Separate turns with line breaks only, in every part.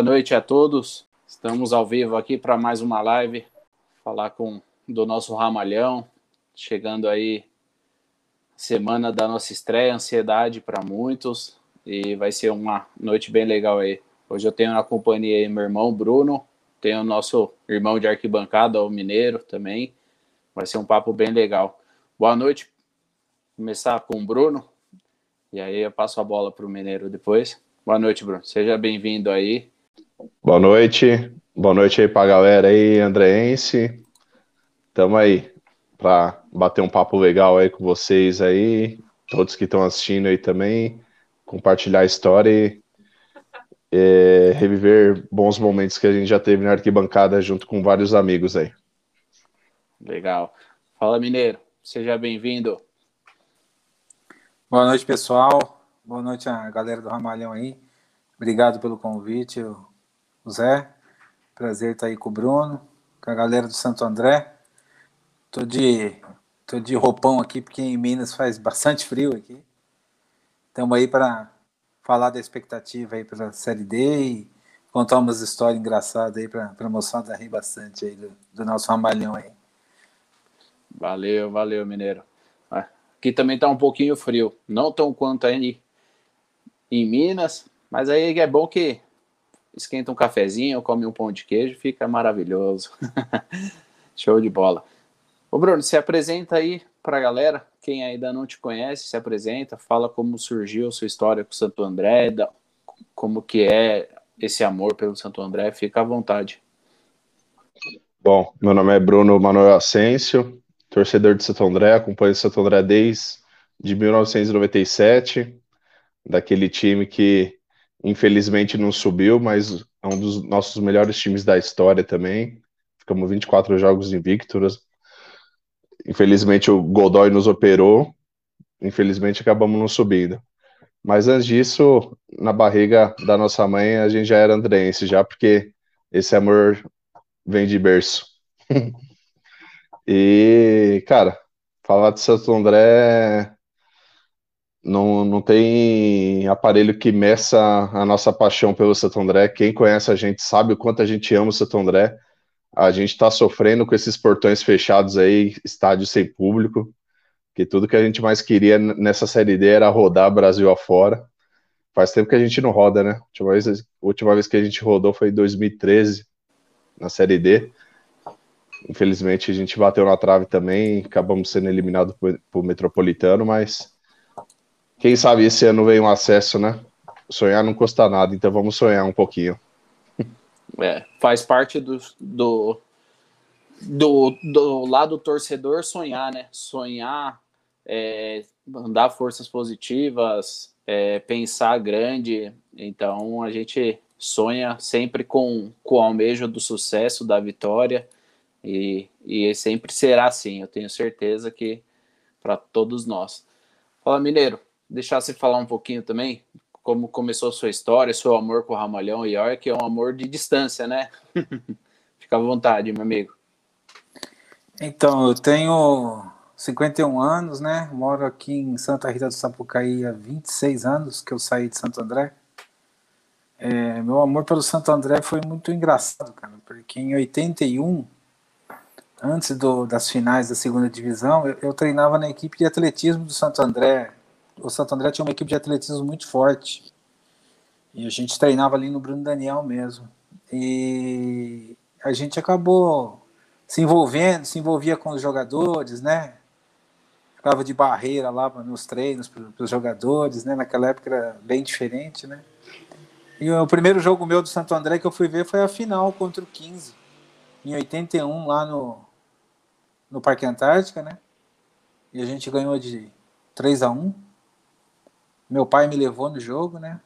Boa noite a todos. Estamos ao vivo aqui para mais uma live, falar com do nosso Ramalhão, chegando aí semana da nossa estreia, ansiedade para muitos e vai ser uma noite bem legal aí. Hoje eu tenho na companhia aí meu irmão Bruno, tenho o nosso irmão de arquibancada, o Mineiro também. Vai ser um papo bem legal. Boa noite. Começar com o Bruno e aí eu passo a bola para o Mineiro depois. Boa noite, Bruno. Seja bem-vindo aí.
Boa noite. Boa noite aí para a galera aí, andreense. Tamo aí para bater um papo legal aí com vocês aí, todos que estão assistindo aí também, compartilhar a história e é, reviver bons momentos que a gente já teve na arquibancada junto com vários amigos aí.
Legal. Fala, Mineiro. Seja bem-vindo.
Boa noite, pessoal. Boa noite a galera do Ramalhão aí. Obrigado pelo convite, o Zé. Prazer estar aí com o Bruno, com a galera do Santo André. Tô de, tô de roupão aqui, porque em Minas faz bastante frio aqui. Estamos aí para falar da expectativa aí a Série D e contar umas histórias engraçadas aí para a moçada rir bastante aí do, do, nosso ramalhão aí.
Valeu, valeu, Mineiro. Ah, aqui também tá um pouquinho frio, não tão quanto aí em Minas, mas aí é bom que esquenta um cafezinho, come um pão de queijo, fica maravilhoso. Show de bola. Ô Bruno, se apresenta aí para a galera, quem ainda não te conhece, se apresenta, fala como surgiu sua história com o Santo André, como que é esse amor pelo Santo André, fica à vontade.
Bom, meu nome é Bruno Manuel Asensio, torcedor de Santo André, acompanho o Santo André desde de 1997, daquele time que infelizmente não subiu, mas é um dos nossos melhores times da história também. Ficamos 24 jogos invictos, Infelizmente o Godoy nos operou, infelizmente acabamos não subindo. Mas antes disso, na barriga da nossa mãe, a gente já era andrense, já porque esse amor vem de berço. e, cara, falar de Santo André não, não tem aparelho que meça a nossa paixão pelo Santo André. Quem conhece a gente sabe o quanto a gente ama o Santo André a gente está sofrendo com esses portões fechados aí, estádio sem público, que tudo que a gente mais queria nessa Série D era rodar Brasil afora. Faz tempo que a gente não roda, né? A última vez, a última vez que a gente rodou foi em 2013, na Série D. Infelizmente a gente bateu na trave também, acabamos sendo eliminados por, por Metropolitano, mas quem sabe esse ano vem um acesso, né? Sonhar não custa nada, então vamos sonhar um pouquinho.
É, faz parte do, do, do, do lado torcedor sonhar, né? Sonhar, é, mandar forças positivas, é, pensar grande. Então a gente sonha sempre com, com o almejo do sucesso, da vitória. E, e sempre será assim, eu tenho certeza que para todos nós. Fala, Mineiro, deixar você falar um pouquinho também como começou a sua história, seu amor com o Ramalhão e York, é um amor de distância, né? Fica à vontade, meu amigo.
Então, eu tenho 51 anos, né? Moro aqui em Santa Rita do Sapucaí há 26 anos que eu saí de Santo André. É, meu amor pelo Santo André foi muito engraçado, cara, porque em 81, antes do, das finais da segunda divisão, eu, eu treinava na equipe de atletismo do Santo André, o Santo André tinha uma equipe de atletismo muito forte. E a gente treinava ali no Bruno Daniel mesmo. E a gente acabou se envolvendo, se envolvia com os jogadores, né? Ficava de barreira lá nos treinos para os jogadores, né? Naquela época era bem diferente, né? E o primeiro jogo meu do Santo André que eu fui ver foi a final contra o 15, em 81, lá no, no Parque Antártica, né? E a gente ganhou de 3 a 1 meu pai me levou no jogo, né?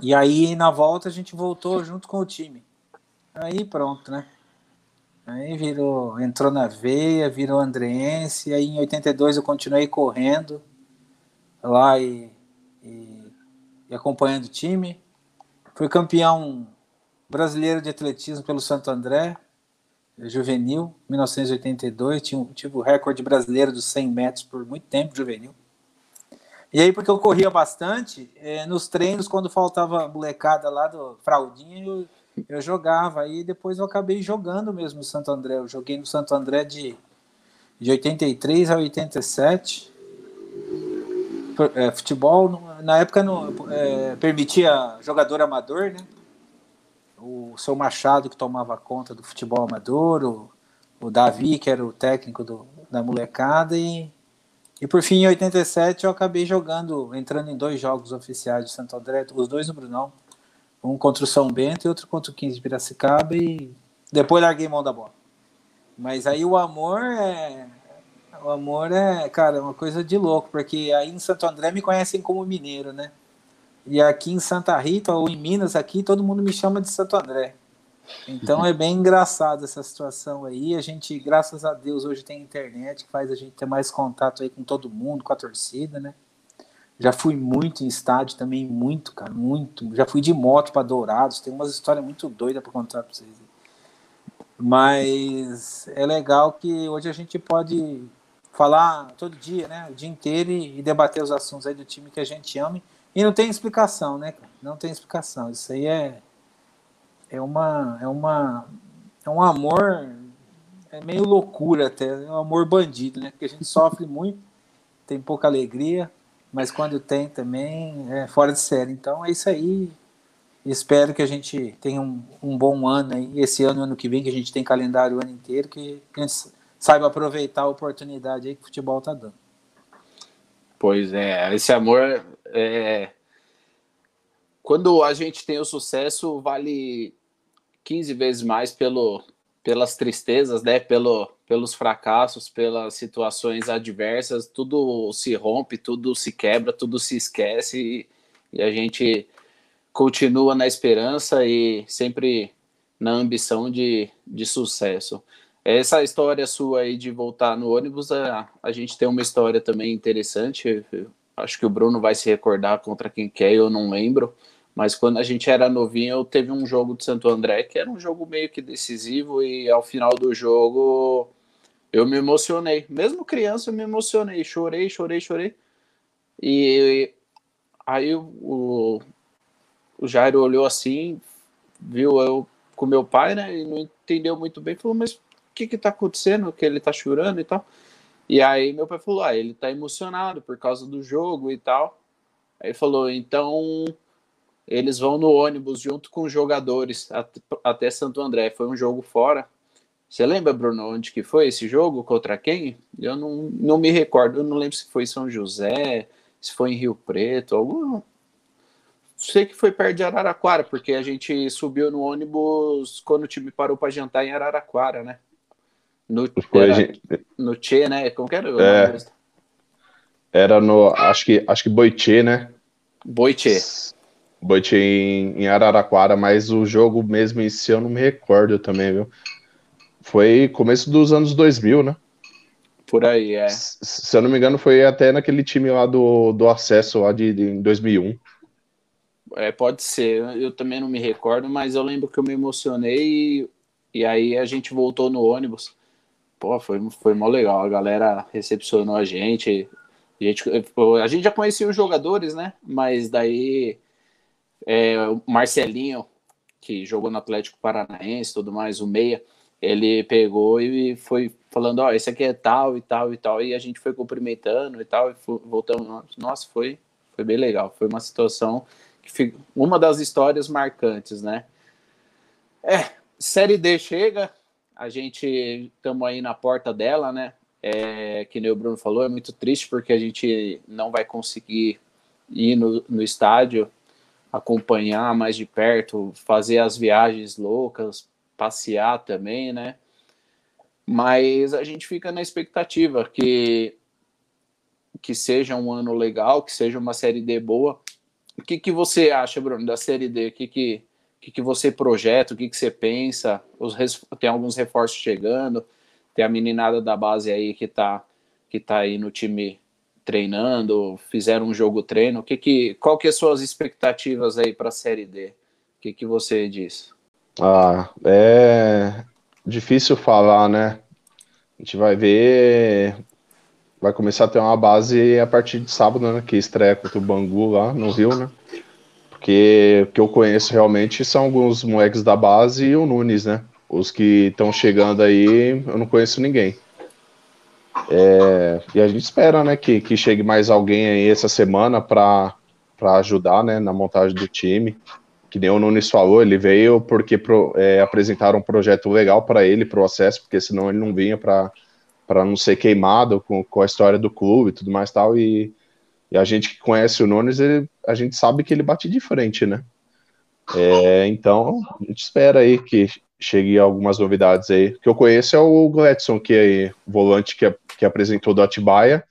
E aí na volta a gente voltou junto com o time. Aí pronto, né? Aí virou, entrou na veia, virou andreense, aí em 82 eu continuei correndo lá e, e, e acompanhando o time. Fui campeão brasileiro de atletismo pelo Santo André, juvenil, 1982. Tive, tive o recorde brasileiro dos 100 metros por muito tempo, juvenil. E aí, porque eu corria bastante, é, nos treinos, quando faltava molecada lá do fraldinha, eu, eu jogava. Aí depois eu acabei jogando mesmo no Santo André. Eu joguei no Santo André de, de 83 a 87. É, futebol, na época, não, é, permitia jogador amador, né? O seu Machado, que tomava conta do futebol amador, o, o Davi, que era o técnico do, da molecada, e e por fim, em 87, eu acabei jogando, entrando em dois jogos oficiais de Santo André, os dois no Brunão. Um contra o São Bento e outro contra o 15 de Piracicaba. E depois larguei mão da bola. Mas aí o amor é. O amor é, cara, uma coisa de louco, porque aí em Santo André me conhecem como mineiro, né? E aqui em Santa Rita, ou em Minas, aqui, todo mundo me chama de Santo André. Então é bem engraçado essa situação aí. A gente, graças a Deus, hoje tem internet que faz a gente ter mais contato aí com todo mundo, com a torcida, né? Já fui muito em estádio também, muito, cara, muito. Já fui de moto para Dourados, tem umas histórias muito doidas para contar para vocês. Mas é legal que hoje a gente pode falar todo dia, né? O dia inteiro e, debater os assuntos aí do time que a gente ama. E não tem explicação, né? Não tem explicação. Isso aí é é uma é uma é um amor é meio loucura até, é um amor bandido, né? Porque a gente sofre muito, tem pouca alegria, mas quando tem também é fora de série. Então é isso aí. Espero que a gente tenha um, um bom ano aí, esse ano, ano que vem, que a gente tem calendário o ano inteiro, que, que a gente saiba aproveitar a oportunidade aí que o futebol tá dando.
Pois é, esse amor é, quando a gente tem o sucesso, vale 15 vezes mais pelo, pelas tristezas, né? Pelo, pelos fracassos, pelas situações adversas, tudo se rompe, tudo se quebra, tudo se esquece e, e a gente continua na esperança e sempre na ambição de, de sucesso. Essa história sua aí de voltar no ônibus, a, a gente tem uma história também interessante. Acho que o Bruno vai se recordar contra quem quer, eu não lembro mas quando a gente era novinho, teve um jogo de Santo André que era um jogo meio que decisivo e ao final do jogo eu me emocionei. Mesmo criança, eu me emocionei. Chorei, chorei, chorei. E aí o, o Jairo olhou assim, viu eu com meu pai, né? E não entendeu muito bem. Falou, mas o que que tá acontecendo? Que ele tá chorando e tal. E aí meu pai falou, ah, ele tá emocionado por causa do jogo e tal. Aí falou, então eles vão no ônibus junto com os jogadores até Santo André. Foi um jogo fora. Você lembra, Bruno, onde que foi esse jogo? Contra quem? Eu não, não me recordo. Eu não lembro se foi em São José, se foi em Rio Preto, algum. Sei que foi perto de Araraquara, porque a gente subiu no ônibus quando o time parou para jantar em Araraquara, né? No, era, gente... no Tchê, né? Como que era?
É, era no. Acho que, acho que Boitê, né?
Boitê.
Boit em, em Araraquara, mas o jogo mesmo em si eu não me recordo também, viu? Foi começo dos anos 2000, né?
Por aí, é.
Se, se eu não me engano, foi até naquele time lá do, do acesso lá de, de em 2001.
É, pode ser, eu também não me recordo, mas eu lembro que eu me emocionei e, e aí a gente voltou no ônibus. Pô, foi, foi mó legal, a galera recepcionou a gente. A gente, a gente já conhecia os jogadores, né? Mas daí é, o Marcelinho, que jogou no Atlético Paranaense tudo mais, o Meia, ele pegou e foi falando, ó, oh, esse aqui é tal e tal e tal, e a gente foi cumprimentando e tal, e voltamos, nossa, foi, foi bem legal, foi uma situação, que uma das histórias marcantes, né? É, Série D chega, a gente estamos aí na porta dela, né? É, que nem o Bruno falou, é muito triste porque a gente não vai conseguir ir no, no estádio acompanhar mais de perto, fazer as viagens loucas, passear também, né? Mas a gente fica na expectativa que que seja um ano legal, que seja uma série D boa. O que, que você acha, Bruno, da série D? O que, que, que, que você projeta? O que, que você pensa? Os, tem alguns reforços chegando, tem a meninada da base aí que tá, que tá aí no time treinando, fizeram um jogo treino. O que que, qual que é suas expectativas aí para a Série D? O que que você diz?
Ah, é difícil falar, né? A gente vai ver vai começar a ter uma base a partir de sábado, né? Que estreia contra o Bangu lá no Rio, né? Porque o que eu conheço realmente são alguns moleques da base e o Nunes, né? Os que estão chegando aí, eu não conheço ninguém. É, e a gente espera, né, que, que chegue mais alguém aí essa semana para ajudar, né, na montagem do time. Que nem o Nunes falou, ele veio porque pro, é, apresentaram um projeto legal para ele, para o acesso, porque senão ele não vinha para não ser queimado com, com a história do clube e tudo mais tal. E, e a gente que conhece o Nunes, ele, a gente sabe que ele bate de frente, né? É, então, a gente espera aí que chegue algumas novidades aí. O que eu conheço é o Gladson, que é volante que, que apresentou do Atibaia.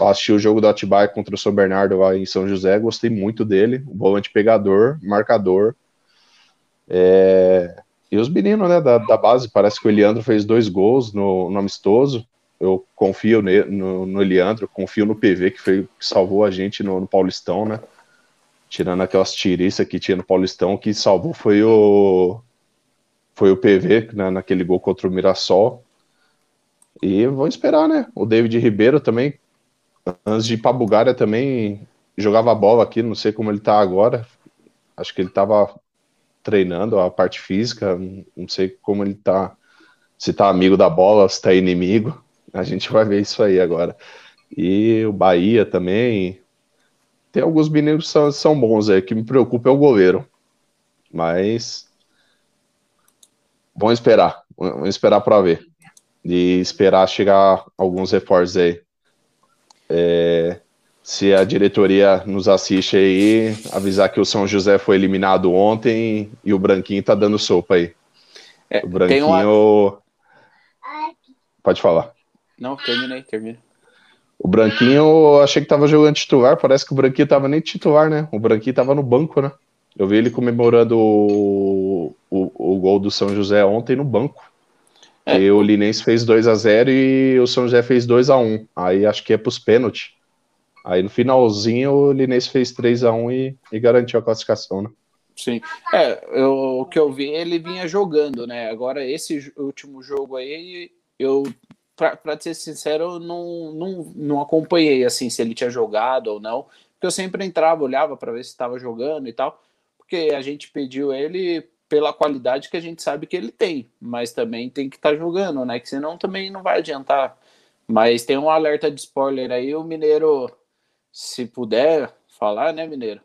Eu assisti o jogo do Atibaia contra o São Bernardo lá em São José, gostei muito dele. volante pegador, marcador. É... E os meninos né, da, da, base, parece que o Eliandro fez dois gols no, no amistoso. Eu confio ne, no, no Eliandro, confio no PV, que, foi, que salvou a gente no, no Paulistão, né? Tirando aquelas tiriças que tinha no Paulistão, que salvou foi o foi o PV né, naquele gol contra o Mirassol. E vou esperar, né? O David Ribeiro também, antes de ir para Bulgária, também jogava bola aqui, não sei como ele tá agora. Acho que ele tava treinando a parte física, não sei como ele tá, se tá amigo da bola, se tá inimigo. A gente vai ver isso aí agora. E o Bahia também. Tem alguns meninos que são, são bons aí, que me preocupa é o goleiro. Mas Vamos esperar. Vamos esperar para ver. E esperar chegar alguns reforços aí. É, se a diretoria nos assiste aí, avisar que o São José foi eliminado ontem e o Branquinho tá dando sopa aí. É, o Branquinho. Uma... Pode falar.
Não, terminei, terminei.
O Branquinho, eu achei que tava jogando titular, parece que o Branquinho tava nem titular, né? O Branquinho tava no banco, né? Eu vi ele comemorando o, o, o gol do São José ontem no banco. É. E o Linense fez 2 a 0 e o São José fez 2 a 1 Aí acho que é pros pênaltis. Aí no finalzinho o Linense fez 3 a 1 e, e garantiu a classificação, né?
Sim. É, eu, o que eu vi, ele vinha jogando, né? Agora, esse último jogo aí, eu, pra, pra ser sincero, não, não, não acompanhei, assim, se ele tinha jogado ou não. Porque eu sempre entrava, olhava para ver se estava jogando e tal porque a gente pediu ele pela qualidade que a gente sabe que ele tem, mas também tem que estar tá jogando, né? Que senão também não vai adiantar. Mas tem um alerta de spoiler aí, o Mineiro, se puder falar, né, Mineiro?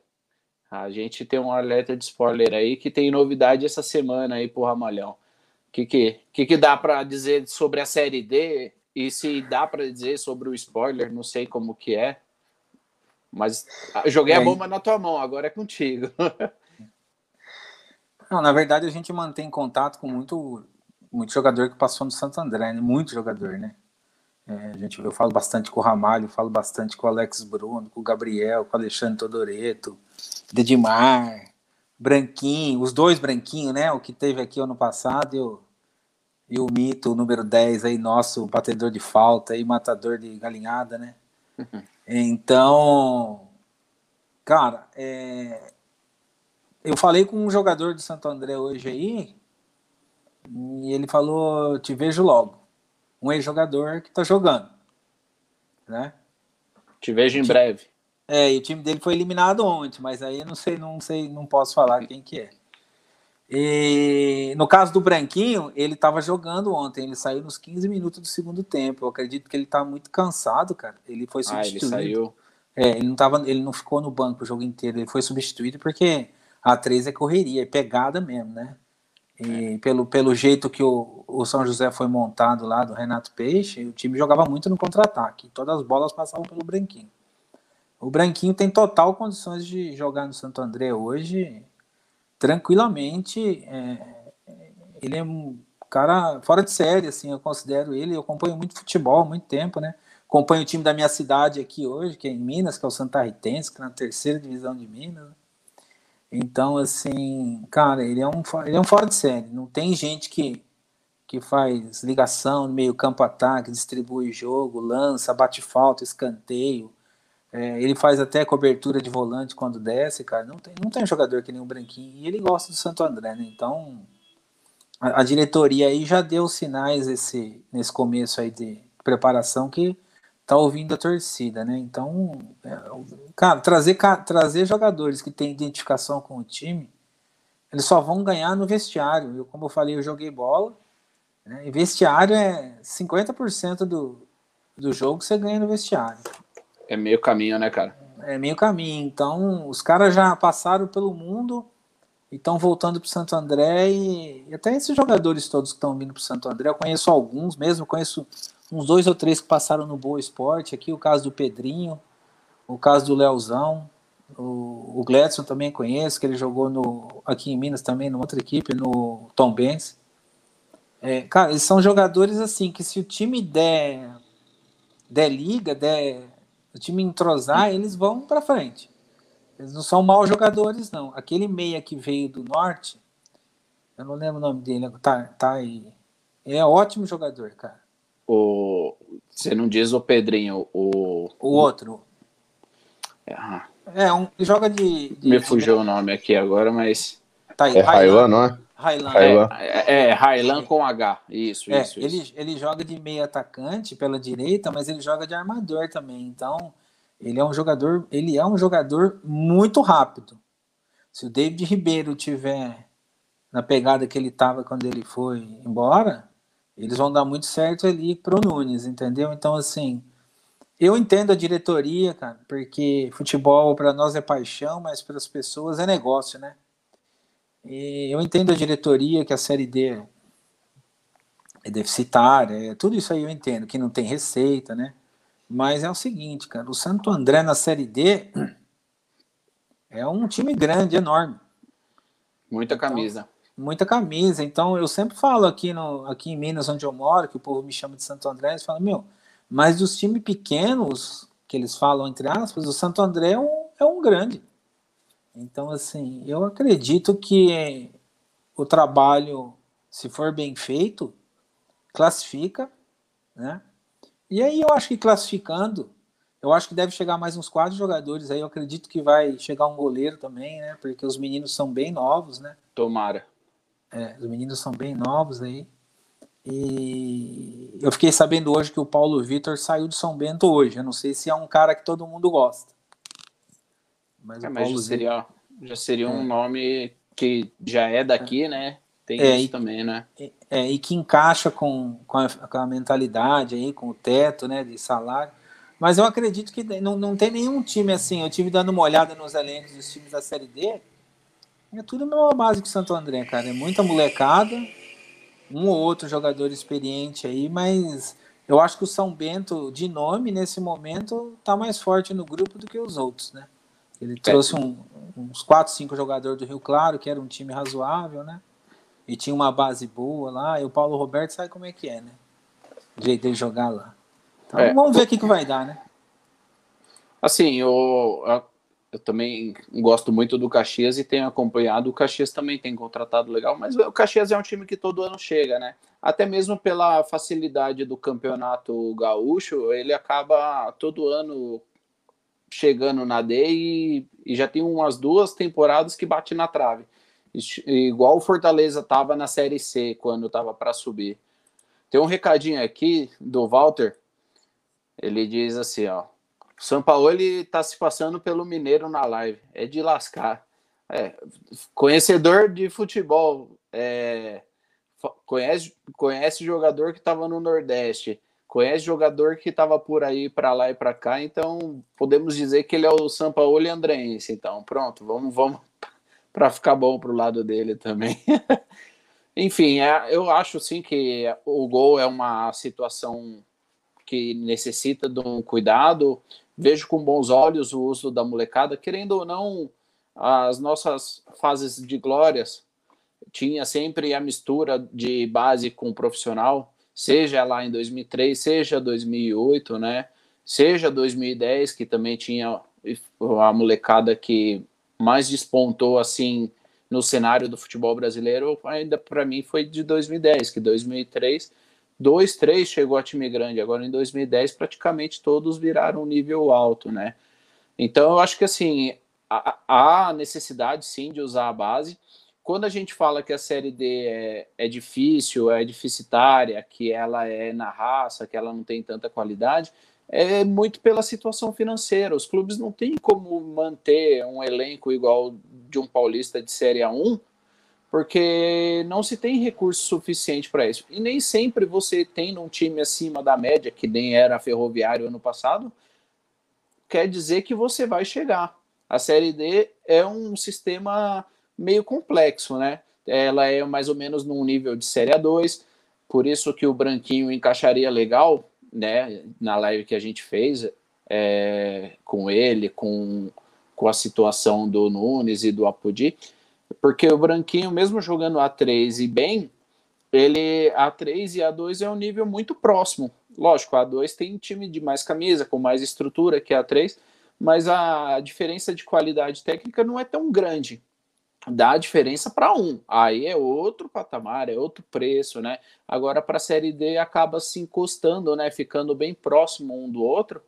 A gente tem um alerta de spoiler aí que tem novidade essa semana aí pro Ramalhão. O que que, que, que dá para dizer sobre a série D? E se dá para dizer sobre o spoiler, não sei como que é. Mas joguei a bomba na tua mão, agora é contigo.
Não, na verdade a gente mantém contato com muito, muito jogador que passou no Santo André, né? Muito jogador, né? É, a gente, eu falo bastante com o Ramalho, falo bastante com o Alex Bruno, com o Gabriel, com o Alexandre Todoreto, Dedimar, Branquinho, os dois Branquinhos, né? O que teve aqui ano passado e o, e o Mito, o número 10 aí, nosso batedor de falta e matador de galinhada, né? Uhum. Então, cara, é, eu falei com um jogador de Santo André hoje aí, e ele falou: Te vejo logo. Um ex-jogador que tá jogando. Né?
Te vejo em breve.
É, e o time dele foi eliminado ontem, mas aí não sei, não sei, não posso falar quem que é. E no caso do Branquinho, ele estava jogando ontem, ele saiu nos 15 minutos do segundo tempo. Eu acredito que ele tá muito cansado, cara. Ele foi substituído. Ah, ele saiu. É, ele não tava, ele não ficou no banco o jogo inteiro, ele foi substituído porque a 3 é correria, é pegada mesmo, né? E é. pelo, pelo jeito que o, o São José foi montado lá do Renato Peixe, o time jogava muito no contra-ataque. Todas as bolas passavam pelo Branquinho. O Branquinho tem total condições de jogar no Santo André hoje, tranquilamente. É, ele é um cara fora de série, assim, eu considero ele. Eu acompanho muito futebol há muito tempo, né? Acompanho o time da minha cidade aqui hoje, que é em Minas, que é o Santa Ritense, que é na terceira divisão de Minas. Então, assim, cara, ele é um, ele é um fora de série. Não tem gente que, que faz ligação no meio campo ataque, distribui jogo, lança, bate falta, escanteio. É, ele faz até cobertura de volante quando desce, cara. Não tem, não tem jogador que nem o Branquinho. E ele gosta do Santo André, né? Então, a, a diretoria aí já deu sinais esse, nesse começo aí de preparação que tá ouvindo a torcida, né? Então, é, cara, trazer, trazer jogadores que têm identificação com o time, eles só vão ganhar no vestiário. Eu, como eu falei, eu joguei bola, né? E vestiário é 50% do, do jogo que você ganha no vestiário.
É meio caminho, né, cara?
É meio caminho. Então, os caras já passaram pelo mundo estão voltando para o Santo André. E, e, até esses jogadores todos que estão vindo para o Santo André, eu conheço alguns mesmo, conheço uns dois ou três que passaram no Boa Esporte. Aqui o caso do Pedrinho, o caso do Leozão, o, o Gledson também conheço, que ele jogou no, aqui em Minas também, numa outra equipe, no Tom Benz. É, cara, eles são jogadores assim que se o time der, der liga, der o time entrosar, eles vão para frente. Eles não são maus jogadores, não. Aquele meia que veio do norte, eu não lembro o nome dele, tá, tá aí. Ele é ótimo jogador, cara.
O, você não diz o Pedrinho, o.
O outro.
É,
é um, joga de, de
Me fugiu de... o nome aqui agora, mas.
Tá aí, é Railan, não é?
Railan.
É, é, é com H. Isso,
é,
isso,
ele,
isso.
Ele joga de meio atacante pela direita, mas ele joga de armador também. Então, ele é um jogador, ele é um jogador muito rápido. Se o David Ribeiro tiver na pegada que ele estava quando ele foi embora, eles vão dar muito certo ali pro Nunes, entendeu? Então, assim, eu entendo a diretoria, cara, porque futebol para nós é paixão, mas para as pessoas é negócio, né? E eu entendo a diretoria que a Série D é deficitária, é, tudo isso aí eu entendo, que não tem receita, né? Mas é o seguinte, cara, o Santo André na Série D é um time grande, enorme.
Muita então, camisa.
Muita camisa. Então eu sempre falo aqui, no, aqui em Minas, onde eu moro, que o povo me chama de Santo André, eles falam, meu, mas dos times pequenos, que eles falam entre aspas, o Santo André é um, é um grande. Então, assim, eu acredito que o trabalho, se for bem feito, classifica, né? E aí eu acho que classificando, eu acho que deve chegar mais uns quatro jogadores aí. Eu acredito que vai chegar um goleiro também, né? Porque os meninos são bem novos, né?
Tomara.
É, os meninos são bem novos aí. E eu fiquei sabendo hoje que o Paulo Vitor saiu de São Bento hoje. Eu não sei se é um cara que todo mundo gosta.
Mas, é, mas já seria, já seria é. um nome que já é daqui, né? Tem é, isso e, também, né?
É, e que encaixa com, com a, com, a, mentalidade aí, com o teto, né, de salário. Mas eu acredito que não, não tem nenhum time assim. Eu tive dando uma olhada nos elencos dos times da Série D. É tudo a mesma base que o Santo André, cara. É muita molecada, um ou outro jogador experiente aí, mas eu acho que o São Bento, de nome, nesse momento, tá mais forte no grupo do que os outros, né? Ele é. trouxe um, uns 4, 5 jogadores do Rio Claro, que era um time razoável, né? E tinha uma base boa lá. E o Paulo Roberto sabe como é que é, né? O jeito de jogar lá. Então é. vamos ver o que, que vai dar, né?
Assim, eu, eu também gosto muito do Caxias e tenho acompanhado. O Caxias também tem contratado legal, mas o Caxias é um time que todo ano chega, né? Até mesmo pela facilidade do campeonato gaúcho, ele acaba todo ano chegando na D e, e já tem umas duas temporadas que bate na trave. Igual o Fortaleza estava na Série C quando estava para subir. Tem um recadinho aqui do Walter. Ele diz assim, ó. O ele tá se passando pelo Mineiro na live. É de lascar. É, conhecedor de futebol. É, conhece, conhece jogador que estava no Nordeste conhece jogador que estava por aí para lá e para cá, então podemos dizer que ele é o Sampaoli Andrense. Então, pronto, vamos, vamos para ficar bom para o lado dele também. Enfim, é, eu acho sim que o gol é uma situação que necessita de um cuidado. Vejo com bons olhos o uso da molecada, querendo ou não, as nossas fases de glórias tinha sempre a mistura de base com profissional seja lá em 2003, seja 2008, né? Seja 2010, que também tinha a molecada que mais despontou assim no cenário do futebol brasileiro, ainda para mim foi de 2010, que 2003, 2, 3 chegou a time grande, agora em 2010 praticamente todos viraram nível alto, né? Então eu acho que assim, há necessidade sim de usar a base, quando a gente fala que a série D é, é difícil, é deficitária, que ela é na raça, que ela não tem tanta qualidade, é muito pela situação financeira. Os clubes não têm como manter um elenco igual de um paulista de Série A1, porque não se tem recurso suficiente para isso. E nem sempre você tem um time acima da média, que nem era Ferroviário ano passado, quer dizer que você vai chegar. A Série D é um sistema meio complexo, né? Ela é mais ou menos num nível de Série A2, por isso que o Branquinho encaixaria legal né, na live que a gente fez é, com ele, com, com a situação do Nunes e do Apodi, porque o Branquinho, mesmo jogando A3 e bem, ele A3 e A2 é um nível muito próximo. Lógico, a A2 tem time de mais camisa, com mais estrutura que a A3, mas a diferença de qualidade técnica não é tão grande dá diferença para um. Aí é outro patamar, é outro preço, né? Agora para a série D acaba se encostando, né? Ficando bem próximo um do outro.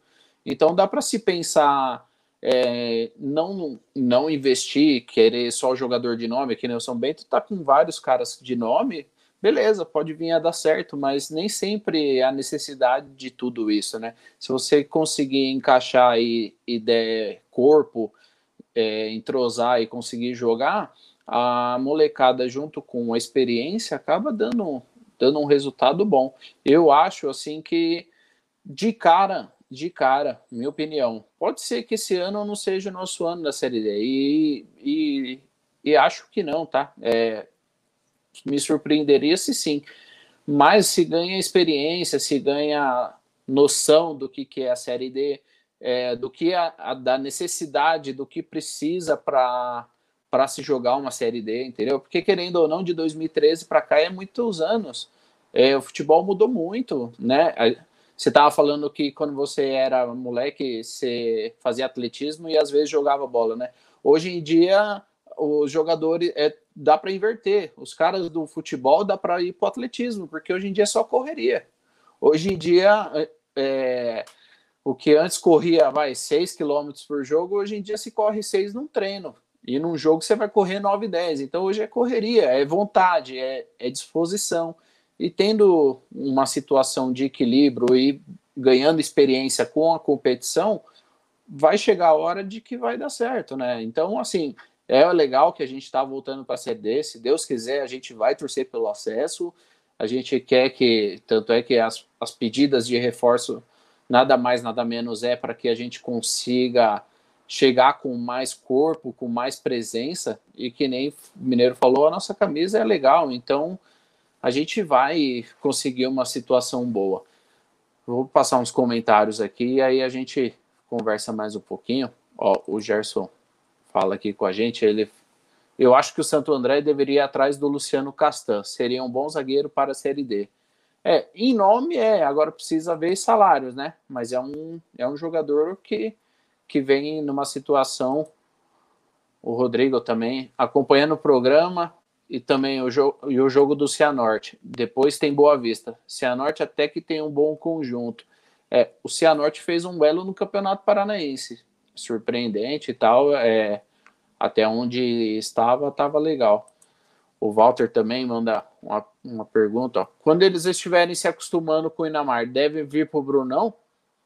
Então dá para se pensar é, não não investir, querer só jogador de nome, que nem o São Bento tá com vários caras de nome, beleza, pode vir a dar certo, mas nem sempre a necessidade de tudo isso, né? Se você conseguir encaixar e, e der corpo, é, entrosar e conseguir jogar, a molecada junto com a experiência acaba dando, dando um resultado bom. Eu acho assim que de cara, de cara, minha opinião, pode ser que esse ano não seja o nosso ano da Série D e, e, e acho que não, tá? É, me surpreenderia se sim. Mas se ganha experiência, se ganha noção do que, que é a Série D, é, do que a, a, da necessidade, do que precisa para para se jogar uma série D, entendeu? Porque querendo ou não, de 2013 para cá é muitos anos. É, o futebol mudou muito, né? Você estava falando que quando você era moleque, você fazia atletismo e às vezes jogava bola, né? Hoje em dia, os jogadores é, dá para inverter. Os caras do futebol dá para ir para o atletismo, porque hoje em dia é só correria. Hoje em dia, é, é o que antes corria, vai, 6 km por jogo, hoje em dia se corre 6 num treino. E num jogo você vai correr 9, 10. Então hoje é correria, é vontade, é, é disposição. E tendo uma situação de equilíbrio e ganhando experiência com a competição, vai chegar a hora de que vai dar certo, né? Então, assim, é legal que a gente está voltando para a CD. Se Deus quiser, a gente vai torcer pelo acesso. A gente quer que, tanto é que as, as pedidas de reforço nada mais, nada menos é para que a gente consiga chegar com mais corpo, com mais presença, e que nem o Mineiro falou, a nossa camisa é legal, então a gente vai conseguir uma situação boa. Vou passar uns comentários aqui e aí a gente conversa mais um pouquinho. Ó, o Gerson fala aqui com a gente, ele eu acho que o Santo André deveria ir atrás do Luciano Castan, seria um bom zagueiro para a Série D. É, em nome é, agora precisa ver salários, né? Mas é um, é um jogador que, que vem numa situação, o Rodrigo também, acompanhando o programa e também o, jo e o jogo do Cianorte. Depois tem Boa Vista. Cianorte até que tem um bom conjunto. É, o Cianorte fez um belo no Campeonato Paranaense. Surpreendente e tal. É, até onde estava, estava legal. O Walter também manda uma, uma pergunta. Ó. Quando eles estiverem se acostumando com o Inamar, devem vir para o Brunão?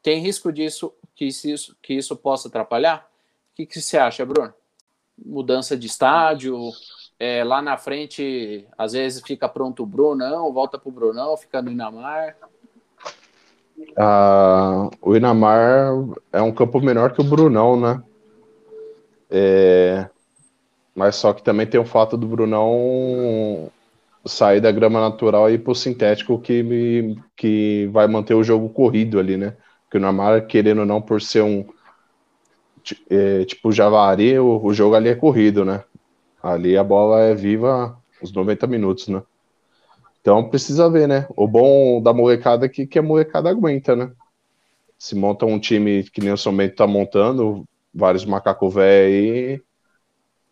Tem risco disso que isso, que isso possa atrapalhar? O que, que você acha, Bruno? Mudança de estádio, é, lá na frente, às vezes fica pronto o Brunão, volta para o Brunão, fica no Inamar.
Ah, o Inamar é um campo menor que o Brunão, né? É, mas só que também tem o fato do Brunão sair da grama natural e ir pro sintético que, que vai manter o jogo corrido ali, né? Porque o Neymar, querendo ou não, por ser um é, tipo Javari, o, o jogo ali é corrido, né? Ali a bola é viva os 90 minutos, né? Então precisa ver, né? O bom da molecada é que a molecada aguenta, né? Se monta um time que nem o São Bento tá montando, vários macacos velho aí,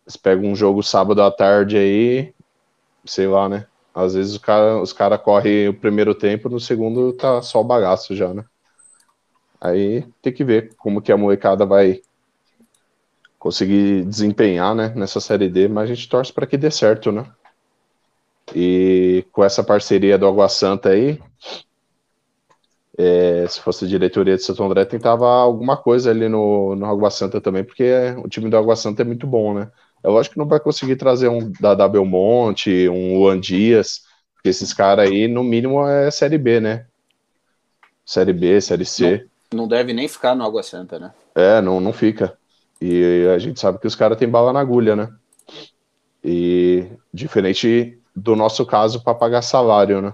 você pega um jogo sábado à tarde aí, sei lá, né? Às vezes os caras os cara correm o primeiro tempo, no segundo tá só o bagaço já, né? Aí tem que ver como que a molecada vai conseguir desempenhar, né, nessa série D, mas a gente torce para que dê certo, né? E com essa parceria do Água Santa aí, é, se fosse diretoria de Santo André, tentava alguma coisa ali no, no Água Santa também, porque o time do Água Santa é muito bom, né? É lógico que não vai conseguir trazer um da Belmonte, um Juan Dias, porque esses caras aí, no mínimo, é Série B, né? Série B, Série
C. Não, não deve nem ficar no Água Santa, né?
É, não, não fica. E a gente sabe que os caras têm bala na agulha, né? E diferente do nosso caso para pagar salário, né?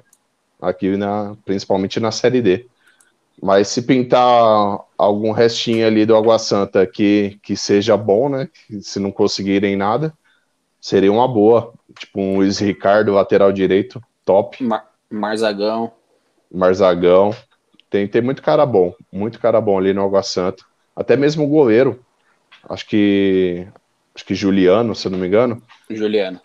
Aqui na, principalmente na série D. Mas se pintar algum restinho ali do Água Santa que, que seja bom, né? Se não conseguirem nada, seria uma boa. Tipo um Luiz Ricardo, lateral direito, top.
Mar Marzagão.
Marzagão. Tem, tem muito cara bom, muito cara bom ali no Água Santa. Até mesmo o goleiro. Acho que. Acho que Juliano, se eu não me engano.
Juliano.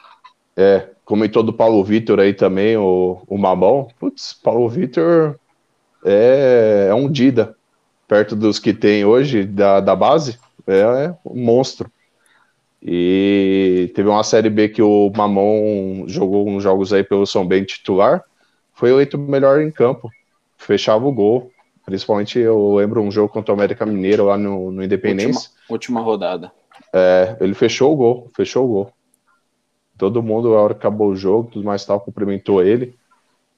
É, comentou do Paulo Vitor aí também, o, o Mamão. Putz, Paulo Vitor é, é um Dida. Perto dos que tem hoje da, da base, é, é um monstro. E teve uma série B que o Mamão jogou uns jogos aí pelo São Bento titular. Foi eleito melhor em campo. Fechava o gol. Principalmente eu lembro um jogo contra o América Mineiro lá no, no Independência.
Última, última rodada.
É, ele fechou o gol, fechou o gol. Todo mundo, a hora que acabou o jogo, tudo mais tal, cumprimentou ele.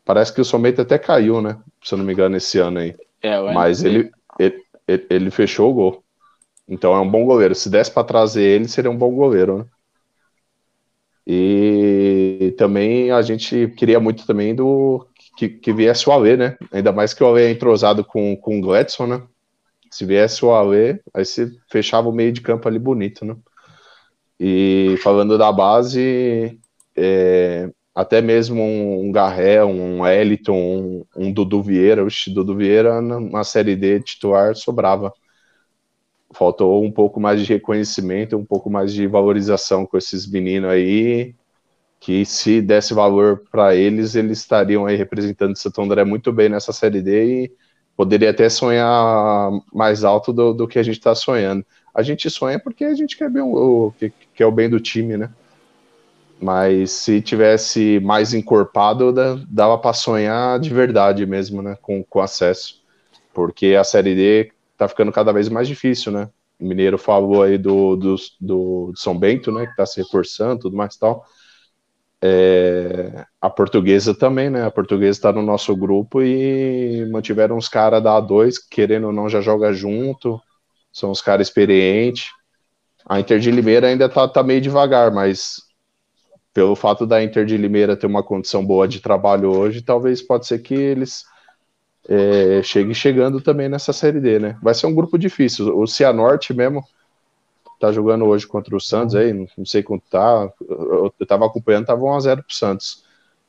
Parece que o Somente até caiu, né? Se eu não me engano, esse ano aí. É, Mas ele, ele, ele, fechou o gol. Então é um bom goleiro. Se desse para trazer ele, seria um bom goleiro, né? E também a gente queria muito também do que, que viesse o Alê, né? Ainda mais que o Alê é entrosado com, com o Gladson, né? Se viesse o Alê, aí você fechava o meio de campo ali bonito, né? E falando da base, é, até mesmo um, um Garré, um Eliton, um, um Dudu Vieira, o Dudu Vieira na Série D titular sobrava. Faltou um pouco mais de reconhecimento, um pouco mais de valorização com esses meninos aí, que se desse valor para eles, eles estariam aí representando Santo André muito bem nessa Série D e poderia até sonhar mais alto do, do que a gente está sonhando. A gente sonha porque a gente quer, bem o, que, quer o bem do time, né? Mas se tivesse mais encorpado, dava para sonhar de verdade mesmo, né? Com, com acesso. Porque a Série D tá ficando cada vez mais difícil, né? O Mineiro falou aí do, do, do, São Bento, né? Que tá se reforçando, tudo mais tal. É, a portuguesa também, né? A portuguesa está no nosso grupo e mantiveram os caras da A2, querendo ou não, já joga junto são os caras experientes. A Inter de Limeira ainda tá, tá meio devagar, mas pelo fato da Inter de Limeira ter uma condição boa de trabalho hoje, talvez pode ser que eles é, cheguem chegando também nessa Série D, né? Vai ser um grupo difícil. O Cianorte mesmo tá jogando hoje contra o Santos aí, não, sei quanto tá. Eu, eu tava acompanhando, tava 1x0 pro Santos.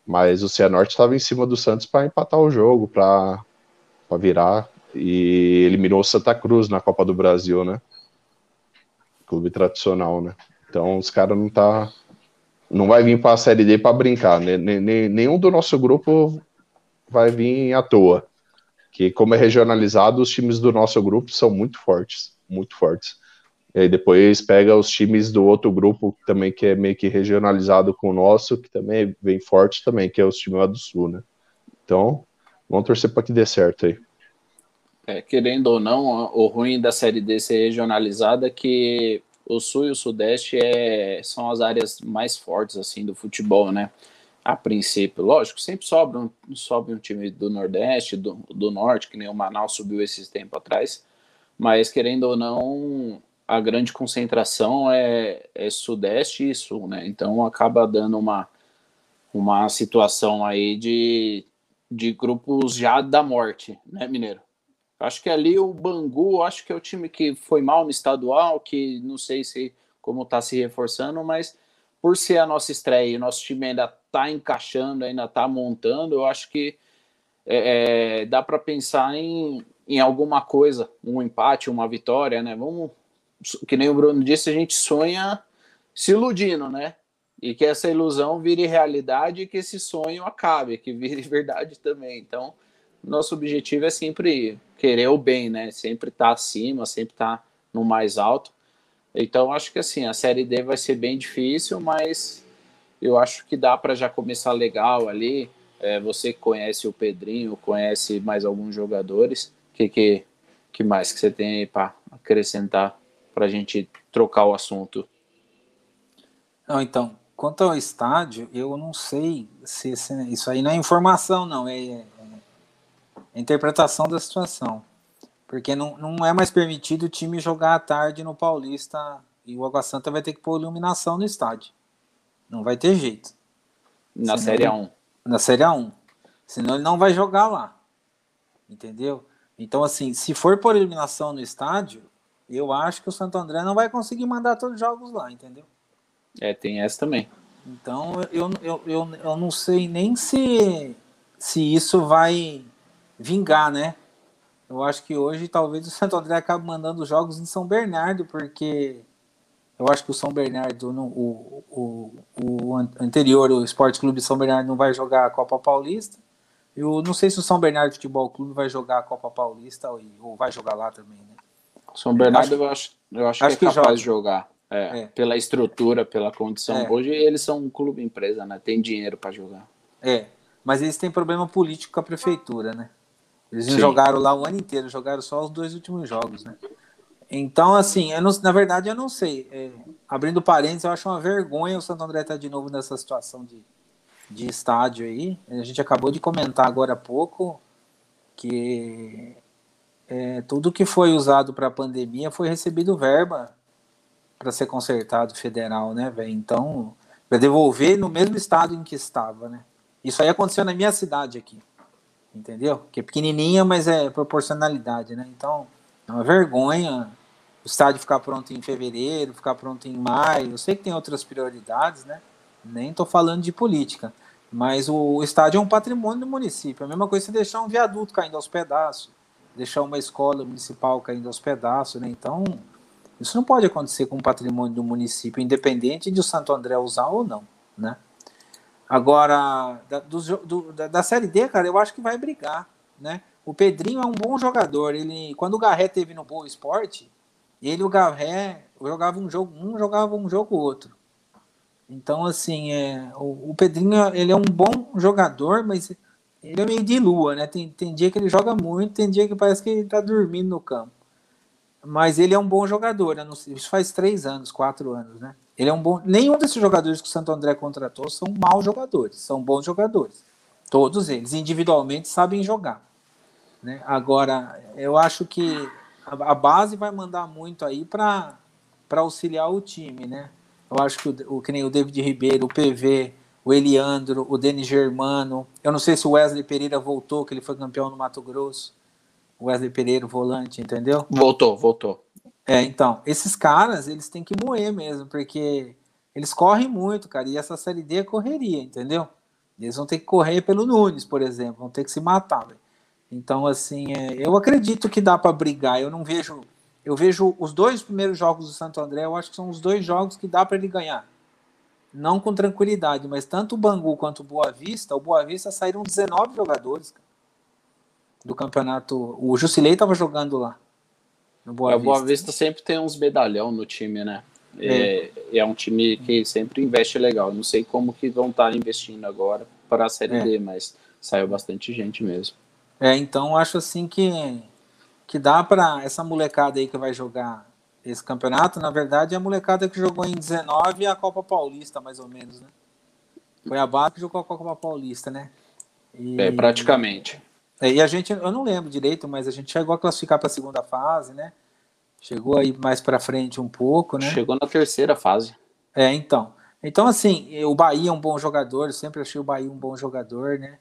Mas o Cianorte estava em cima do Santos para empatar o jogo, para virar e eliminou o Santa Cruz na Copa do Brasil, né? Clube tradicional, né? Então os caras não tá não vai vir para a Série D para brincar, né? Nenhum do nosso grupo vai vir à toa. Que como é regionalizado, os times do nosso grupo são muito fortes, muito fortes. E aí depois pega os times do outro grupo também que é meio que regionalizado com o nosso, que também vem forte também, que é os times lá do Sul, né? Então, vamos torcer para que dê certo aí.
É, querendo ou não, o ruim da Série D ser regionalizada é que o Sul e o Sudeste é, são as áreas mais fortes assim do futebol, né? A princípio, lógico, sempre sobra um, sobe um time do Nordeste, do, do Norte, que nem o Manaus subiu esses tempos atrás, mas querendo ou não, a grande concentração é, é Sudeste e Sul, né? Então acaba dando uma, uma situação aí de, de grupos já da morte, né, Mineiro? Acho que ali o Bangu, acho que é o time que foi mal no estadual, que não sei se como está se reforçando, mas por ser a nossa estreia, o nosso time ainda está encaixando, ainda está montando, eu acho que é, é dá para pensar em, em alguma coisa, um empate, uma vitória, né? Vamos, que nem o Bruno disse, a gente sonha se iludindo, né? E que essa ilusão vire realidade e que esse sonho acabe, que vire verdade também. Então, nosso objetivo é sempre querer o bem, né? Sempre estar tá acima, sempre estar tá no mais alto. Então, acho que assim, a Série D vai ser bem difícil, mas eu acho que dá para já começar legal ali. É, você conhece o Pedrinho, conhece mais alguns jogadores? Que, que, que mais que você tem para acrescentar para a gente trocar o assunto?
Não, então, quanto ao estádio, eu não sei se, se isso aí não é informação, não, é, é interpretação da situação. Porque não, não é mais permitido o time jogar à tarde no Paulista e o Água Santa vai ter que pôr iluminação no estádio. Não vai ter jeito.
Na Senão Série A1.
Na Série A1. Senão ele não vai jogar lá. Entendeu? Então, assim, se for por iluminação no estádio, eu acho que o Santo André não vai conseguir mandar todos os jogos lá, entendeu?
É, tem essa também.
Então, eu, eu, eu, eu não sei nem se, se isso vai vingar, né? Eu acho que hoje talvez o Santo André acabe mandando jogos em São Bernardo, porque eu acho que o São Bernardo, o, o, o anterior, o Esporte Clube São Bernardo não vai jogar a Copa Paulista. Eu não sei se o São Bernardo Futebol Clube vai jogar a Copa Paulista ou, ou vai jogar lá também, né?
São Bernardo eu acho, eu acho, acho que é capaz de jogar. É, é. Pela estrutura, pela condição. É. Hoje eles são um clube empresa, né? Tem dinheiro para jogar.
É, mas eles têm problema político com a prefeitura, né? Eles Sim. jogaram lá o ano inteiro, jogaram só os dois últimos jogos, né? Então, assim, não, na verdade eu não sei. É, abrindo parênteses, eu acho uma vergonha o Santo André estar tá de novo nessa situação de, de estádio aí. A gente acabou de comentar agora há pouco que é, tudo que foi usado para a pandemia foi recebido verba para ser consertado federal, né, velho? Então, para devolver no mesmo estado em que estava, né? Isso aí aconteceu na minha cidade aqui, entendeu? Que é pequenininha, mas é proporcionalidade, né? Então, é uma vergonha o estádio ficar pronto em fevereiro, ficar pronto em maio. Eu sei que tem outras prioridades, né? Nem estou falando de política, mas o estádio é um patrimônio do município. É a mesma coisa se deixar um viaduto caindo aos pedaços, deixar uma escola municipal caindo aos pedaços, né? Então, isso não pode acontecer com o patrimônio do município, independente de o Santo André usar ou não, né? Agora, da, do, do, da, da, Série D, cara, eu acho que vai brigar, né? O Pedrinho é um bom jogador. Ele, quando o Garré teve no Boa Esporte, ele e o Garré jogavam um jogo, um jogava um jogo outro. Então, assim, é, o, o Pedrinho ele é um bom jogador, mas ele é meio de lua, né? Tem, tem dia que ele joga muito, tem dia que parece que ele tá dormindo no campo. Mas ele é um bom jogador, né? isso faz três anos, quatro anos, né? Ele é um bom. Nenhum desses jogadores que o Santo André contratou são maus jogadores, são bons jogadores. Todos eles, individualmente, sabem jogar. Né? Agora, eu acho que a, base vai mandar muito aí para auxiliar o time, né? Eu acho que o, o, que nem o David Ribeiro, o PV, o Eliandro, o Denis Germano. Eu não sei se o Wesley Pereira voltou, que ele foi campeão no Mato Grosso. Wesley Pereira, volante, entendeu?
Voltou, voltou.
É, então, esses caras, eles têm que moer mesmo, porque eles correm muito, cara, e essa Série D é correria, entendeu? Eles vão ter que correr pelo Nunes, por exemplo, vão ter que se matar, véio. Então, assim, é, eu acredito que dá para brigar, eu não vejo... Eu vejo os dois primeiros jogos do Santo André, eu acho que são os dois jogos que dá para ele ganhar. Não com tranquilidade, mas tanto o Bangu quanto o Boa Vista, o Boa Vista saíram 19 jogadores, cara do campeonato. O Jusilei estava jogando lá.
No Boa, é, Vista. Boa Vista sempre tem uns medalhão no time, né? É. é, é um time que sempre investe legal. Não sei como que vão estar tá investindo agora para a Série é. D, mas saiu bastante gente mesmo.
É, então acho assim que, que dá para essa molecada aí que vai jogar esse campeonato, na verdade, é a molecada que jogou em 19 a Copa Paulista, mais ou menos, né? Foi a base que jogou a Copa Paulista, né?
E... É, praticamente.
É, e a gente, eu não lembro direito, mas a gente chegou a classificar para a segunda fase, né? Chegou aí mais para frente um pouco, né?
Chegou na terceira fase.
É, então. Então, assim, o Bahia é um bom jogador, eu sempre achei o Bahia um bom jogador, né?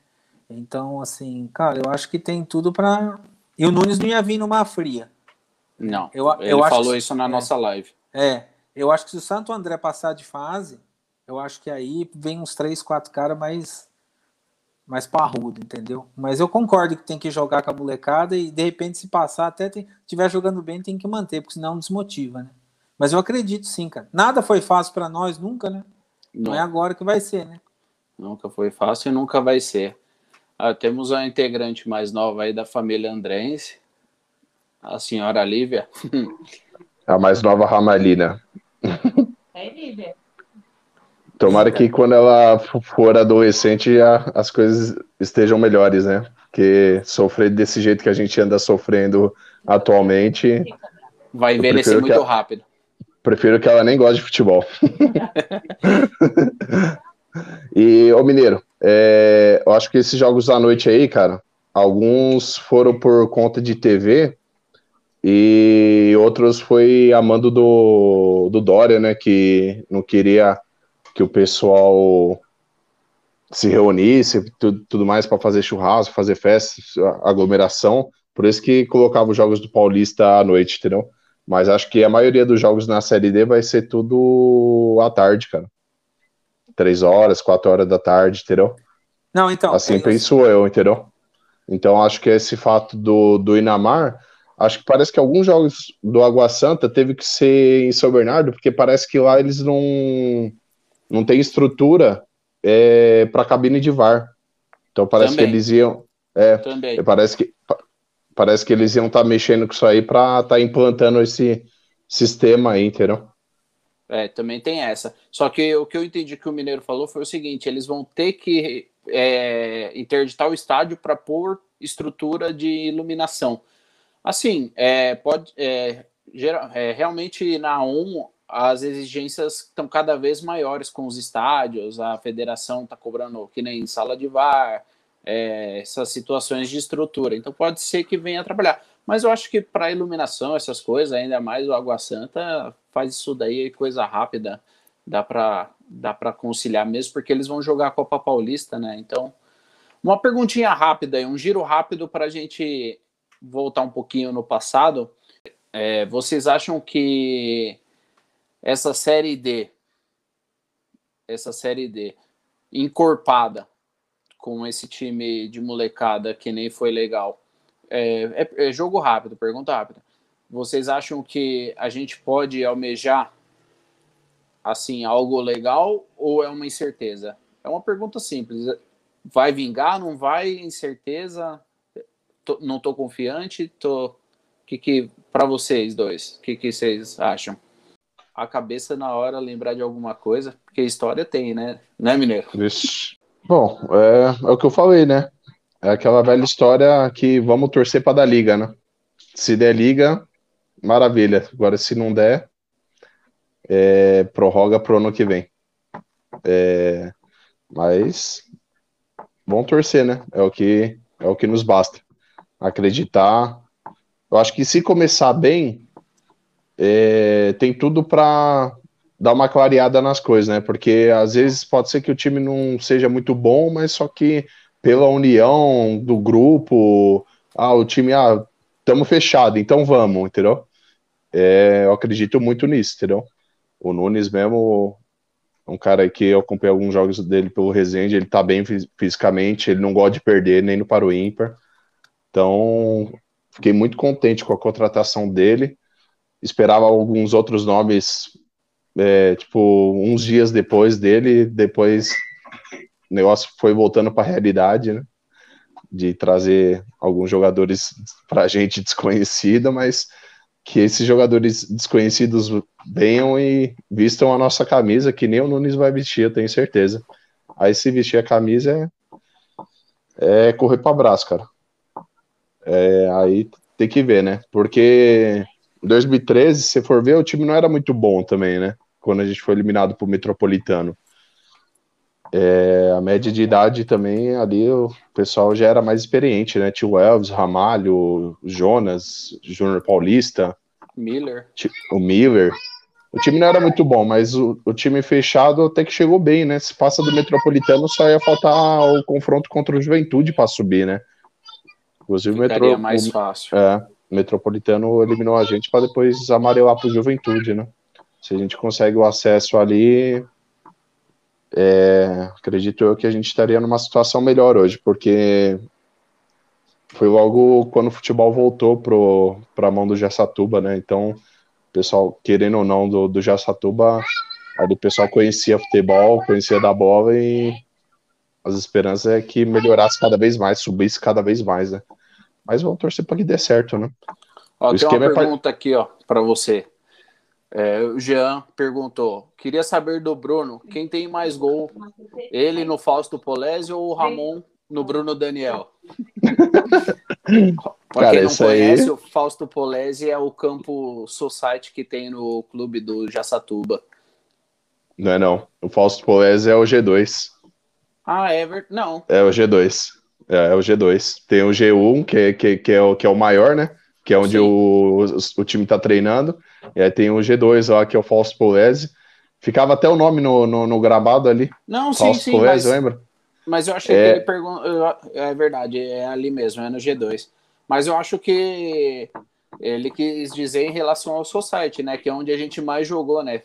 Então, assim, cara, eu acho que tem tudo para. E o Nunes não ia vir numa fria.
Não, eu, ele eu falou isso na é, nossa live.
É, eu acho que se o Santo André passar de fase, eu acho que aí vem uns três, quatro caras mais mais parrudo, entendeu? Mas eu concordo que tem que jogar com a molecada e de repente se passar até tem, tiver jogando bem tem que manter, porque senão desmotiva, né? Mas eu acredito sim, cara. Nada foi fácil para nós nunca, né? Não. Não. é agora que vai ser, né?
Nunca foi fácil e nunca vai ser. Ah, temos uma integrante mais nova aí da família Andrense, a senhora Lívia.
A mais nova Ramalina.
É Lívia.
Tomara que quando ela for adolescente a, as coisas estejam melhores, né? Porque sofrer desse jeito que a gente anda sofrendo atualmente.
Vai envelhecer muito rápido.
Prefiro que ela nem goste de futebol. e, ô Mineiro, é, eu acho que esses jogos da noite aí, cara, alguns foram por conta de TV e outros foi a mando do, do Dória, né, que não queria que o pessoal se reunisse, tudo, tudo mais para fazer churrasco, fazer festa, aglomeração, por isso que colocava os jogos do Paulista à noite, entendeu? Mas acho que a maioria dos jogos na Série D vai ser tudo à tarde, cara. Três horas, quatro horas da tarde, entendeu?
Não, então.
Assim é penso eu, entendeu? Então acho que esse fato do, do Inamar, acho que parece que alguns jogos do Água Santa teve que ser em São Bernardo, porque parece que lá eles não, não tem estrutura é, para cabine de VAR. Então parece Também. que eles iam. É, Também. Parece que parece que eles iam estar tá mexendo com isso aí para estar tá implantando esse sistema aí, entendeu?
É, também tem essa. Só que o que eu entendi que o Mineiro falou foi o seguinte: eles vão ter que é, interditar o estádio para pôr estrutura de iluminação. Assim, é, pode. É, geral, é, realmente na ON as exigências estão cada vez maiores com os estádios, a federação está cobrando que nem sala de VAR, é, essas situações de estrutura. Então pode ser que venha trabalhar. Mas eu acho que para iluminação, essas coisas, ainda mais o Água Santa, faz isso daí coisa rápida, dá para dá para conciliar mesmo, porque eles vão jogar a Copa Paulista, né? Então, uma perguntinha rápida, um giro rápido para a gente voltar um pouquinho no passado. É, vocês acham que essa série D, essa série D encorpada, com esse time de molecada que nem foi legal. É, é, é, jogo rápido, pergunta rápida. Vocês acham que a gente pode almejar assim algo legal ou é uma incerteza? É uma pergunta simples. Vai vingar? Não vai? Incerteza? Tô, não tô confiante? Tô. Que que para vocês dois? Que que vocês acham? A cabeça na hora lembrar de alguma coisa, porque história tem, né? Né, Mineiro?
Vixe. Bom, é, é, o que eu falei, né? É aquela velha história que vamos torcer para dar liga, né? Se der liga, maravilha. Agora, se não der, é, prorroga pro ano que vem. É, mas vamos torcer, né? É o que é o que nos basta. Acreditar. Eu acho que se começar bem, é, tem tudo para dar uma clareada nas coisas, né? Porque às vezes pode ser que o time não seja muito bom, mas só que pela união do grupo, ah, o time, ah, estamos fechado, então vamos, entendeu? É, eu acredito muito nisso, entendeu? O Nunes mesmo, um cara que eu acompanhei alguns jogos dele pelo Resende, ele tá bem fisicamente, ele não gosta de perder nem no para o ímpar. Então, fiquei muito contente com a contratação dele. Esperava alguns outros nomes é, tipo, uns dias depois dele, depois o negócio foi voltando para a realidade, né? De trazer alguns jogadores para gente desconhecida, mas que esses jogadores desconhecidos venham e vistam a nossa camisa, que nem o Nunes vai vestir, eu tenho certeza. Aí se vestir a camisa é, é correr para abraço, cara. É, aí tem que ver, né? Porque 2013, se for ver, o time não era muito bom também, né? quando a gente foi eliminado para o Metropolitano. É, a média de idade também ali o pessoal já era mais experiente, né? Tio Elvis, Ramalho, Jonas, Júnior Paulista,
Miller.
O Miller. O time não era muito bom, mas o, o, time fechado até que chegou bem, né? Se passa do Metropolitano, só ia faltar o confronto contra o Juventude para subir, né?
Inclusive o Metro, mais fácil.
É, Metropolitano eliminou a gente para depois amarelar para o Juventude, né? Se a gente consegue o acesso ali, é, acredito eu que a gente estaria numa situação melhor hoje, porque foi logo quando o futebol voltou para a mão do Jassatuba, né? Então, pessoal, querendo ou não, do, do Jassatuba, aí o pessoal conhecia futebol, conhecia da bola e as esperanças é que melhorasse cada vez mais, subisse cada vez mais, né? Mas vamos torcer para que dê certo, né?
Ó, tem uma é pergunta pra... aqui, ó, para você. É, o Jean perguntou: queria saber do Bruno, quem tem mais gol? Ele no Fausto Polese ou o Ramon no Bruno Daniel? Para quem não conhece, aí... o Fausto Polese é o campo society que tem no clube do Jaçatuba.
Não é não. O Fausto Polese é o G2.
Ah, é verdade. Não.
É o G2. É, é, o G2. Tem o G1, que, que, que, é, o, que é o maior, né? Que é onde o, o, o, time tá treinando. E aí tem o G2 lá, que é o Fausto Polese. Ficava até o nome no, no, no gramado ali.
Não, sim, Fausto sim. Polese, mas, lembra? Mas eu achei é... que ele perguntou. É verdade, é ali mesmo, é no G2. Mas eu acho que ele quis dizer em relação ao Society, né? Que é onde a gente mais jogou, né?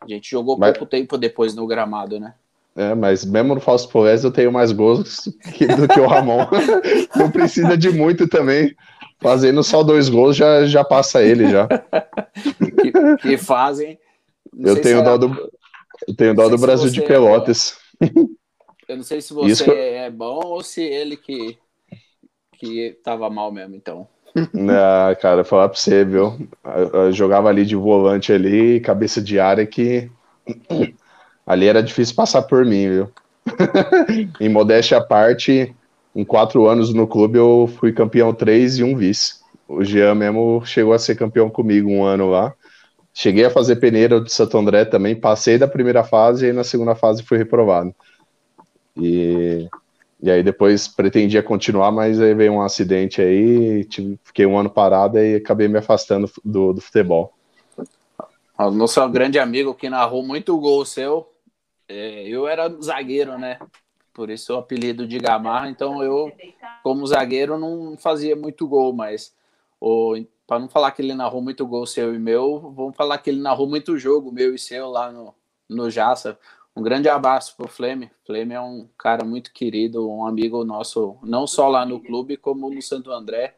A gente jogou mas... pouco tempo depois no gramado, né?
É, mas mesmo no Fausto Poés eu tenho mais gols que, do que o Ramon. Não precisa de muito também. Fazendo só dois gols já, já passa ele já.
que, que fazem.
Eu tenho, dó do, eu tenho dó do Brasil de Pelotas.
É... Eu não sei se você Isso... é bom ou se ele que, que tava mal mesmo, então.
Ah, cara, falar pra você, viu? Eu, eu jogava ali de volante ali, cabeça de área que ali era difícil passar por mim, viu? em modéstia à parte, em quatro anos no clube eu fui campeão três e um vice. O Jean mesmo chegou a ser campeão comigo um ano lá. Cheguei a fazer peneira de Santo André também, passei da primeira fase e na segunda fase fui reprovado. E, e aí depois pretendia continuar, mas aí veio um acidente aí, tive, fiquei um ano parado e acabei me afastando do, do futebol.
O nosso grande amigo que narrou muito gol seu, é, eu era zagueiro, né? Por isso o apelido de Gamarra. Então eu, como zagueiro, não fazia muito gol, mas para não falar que ele narrou muito gol seu e meu, vamos falar que ele narrou muito jogo meu e seu lá no, no Jaça. Um grande abraço pro Fleme. Fleme é um cara muito querido, um amigo nosso, não só lá no clube, como no Santo André.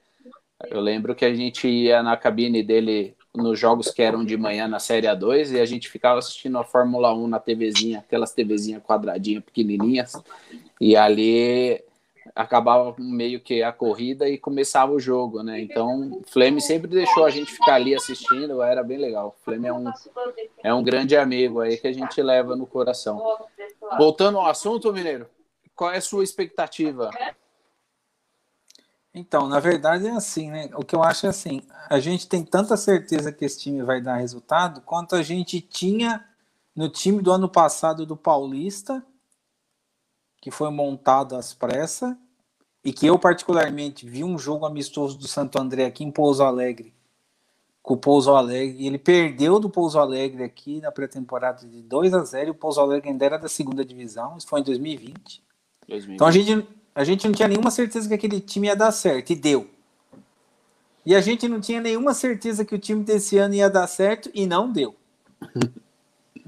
Eu lembro que a gente ia na cabine dele nos jogos que eram de manhã na Série A2 e a gente ficava assistindo a Fórmula 1 na TVzinha, aquelas TVzinhas quadradinhas pequenininhas, e ali acabava meio que a corrida e começava o jogo, né? Então, Flame sempre deixou a gente ficar ali assistindo, era bem legal. Flame é um, é um grande amigo aí que a gente leva no coração. Voltando ao assunto, Mineiro, qual é a sua expectativa
então, na verdade é assim, né? O que eu acho é assim, a gente tem tanta certeza que esse time vai dar resultado quanto a gente tinha no time do ano passado do Paulista, que foi montado às pressas, e que eu particularmente vi um jogo amistoso do Santo André aqui em Pouso Alegre, com o Pouso Alegre, e ele perdeu do Pouso Alegre aqui na pré-temporada de 2 a 0 e o Pouso Alegre ainda era da segunda divisão, isso foi em 2020. 2020. Então a gente a gente não tinha nenhuma certeza que aquele time ia dar certo, e deu. E a gente não tinha nenhuma certeza que o time desse ano ia dar certo, e não deu.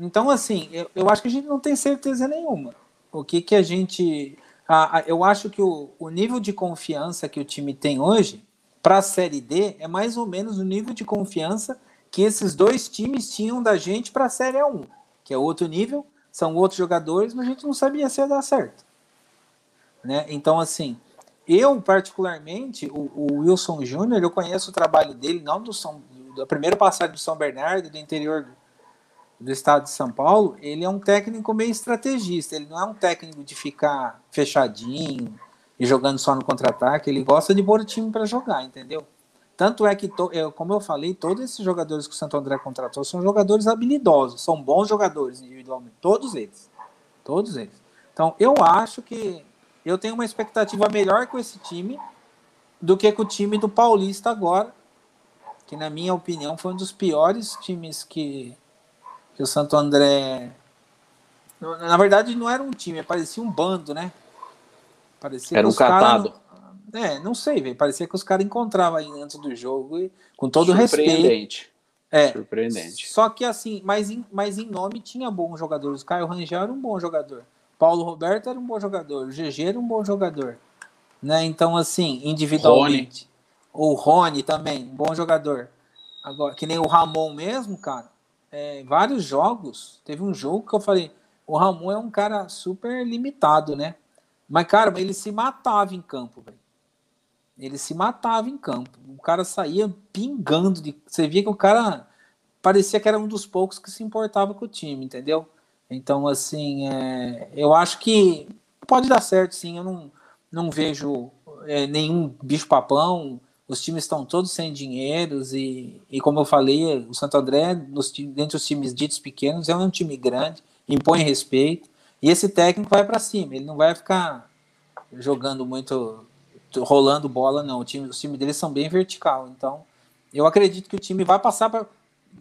Então, assim, eu, eu acho que a gente não tem certeza nenhuma. O que que a gente. A, a, eu acho que o, o nível de confiança que o time tem hoje, para a Série D, é mais ou menos o nível de confiança que esses dois times tinham da gente para a Série A1, que é outro nível, são outros jogadores, mas a gente não sabia se ia dar certo. Né? Então, assim, eu particularmente, o, o Wilson Júnior, eu conheço o trabalho dele, não do São, da primeira passagem do São Bernardo, do interior do, do estado de São Paulo, ele é um técnico meio estrategista, ele não é um técnico de ficar fechadinho e jogando só no contra-ataque, ele gosta de pôr o time para jogar, entendeu? Tanto é que, to, eu, como eu falei, todos esses jogadores que o Santo André contratou são jogadores habilidosos, são bons jogadores individualmente, todos eles. Todos eles. Então, eu acho que eu tenho uma expectativa melhor com esse time do que com o time do Paulista agora, que na minha opinião foi um dos piores times que, que o Santo André. Na verdade, não era um time, parecia um bando, né?
Parecia era um catado.
Cara, é, não sei, velho. Parecia que os caras encontravam aí antes do jogo e com todo respeito. É,
Surpreendente.
Só que assim, mas em, mas em nome tinha bons jogadores. O Caio Rangel era um bom jogador. Paulo Roberto era um bom jogador, o GG era um bom jogador. Né? Então, assim, individualmente. Rony. O Rony também, um bom jogador. Agora, que nem o Ramon mesmo, cara. É, vários jogos. Teve um jogo que eu falei, o Ramon é um cara super limitado, né? Mas, cara, ele se matava em campo, velho. Ele se matava em campo. O cara saía pingando. De... Você via que o cara parecia que era um dos poucos que se importava com o time, entendeu? Então, assim, é, eu acho que pode dar certo, sim. Eu não, não vejo é, nenhum bicho-papão. Os times estão todos sem dinheiro e, e, como eu falei, o Santo André, nos, dentre os times ditos pequenos, é um time grande, impõe respeito. E esse técnico vai para cima, ele não vai ficar jogando muito, rolando bola, não. O time, os times deles são bem vertical. Então, eu acredito que o time vai passar para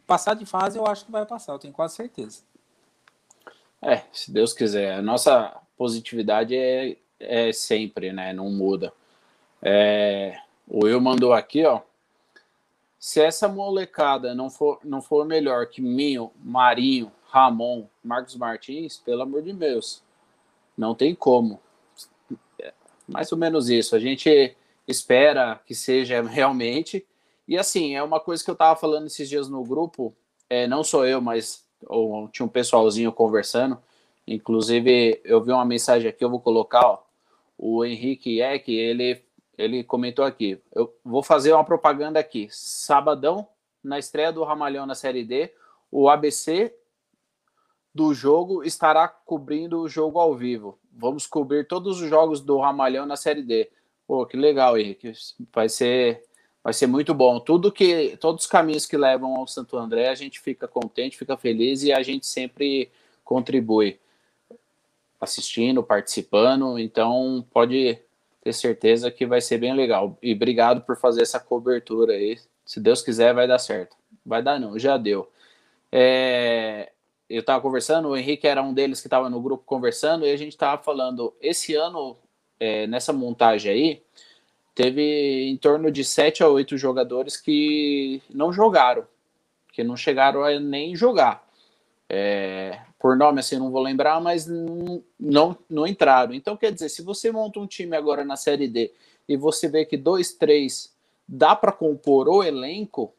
passar de fase, eu acho que vai passar, eu tenho quase certeza.
É, se Deus quiser. A nossa positividade é, é sempre, né? Não muda. É, o Will mandou aqui, ó. Se essa molecada não for, não for melhor que Minho, Marinho, Ramon, Marcos Martins, pelo amor de Deus, não tem como. É, mais ou menos isso. A gente espera que seja realmente. E assim, é uma coisa que eu tava falando esses dias no grupo, é, não sou eu, mas ou, tinha um pessoalzinho conversando. Inclusive, eu vi uma mensagem aqui, eu vou colocar, ó, o Henrique Eck, ele, ele comentou aqui. Eu vou fazer uma propaganda aqui. Sabadão, na estreia do Ramalhão na Série D, o ABC do jogo estará cobrindo o jogo ao vivo. Vamos cobrir todos os jogos do Ramalhão na Série D. Pô, que legal, Henrique. Vai ser vai ser muito bom. Tudo que todos os caminhos que levam ao Santo André, a gente fica contente, fica feliz e a gente sempre contribui assistindo, participando. Então, pode ter certeza que vai ser bem legal. E obrigado por fazer essa cobertura aí. Se Deus quiser, vai dar certo. Vai dar não, já deu. É, eu estava conversando, o Henrique era um deles que estava no grupo conversando, e a gente estava falando, esse ano, é, nessa montagem aí, teve em torno de sete a oito jogadores que não jogaram, que não chegaram a nem jogar. É, por nome assim, não vou lembrar, mas não, não, entraram. Então, quer dizer, se você monta um time agora na Série D e você vê que dois, três dá para compor o elenco,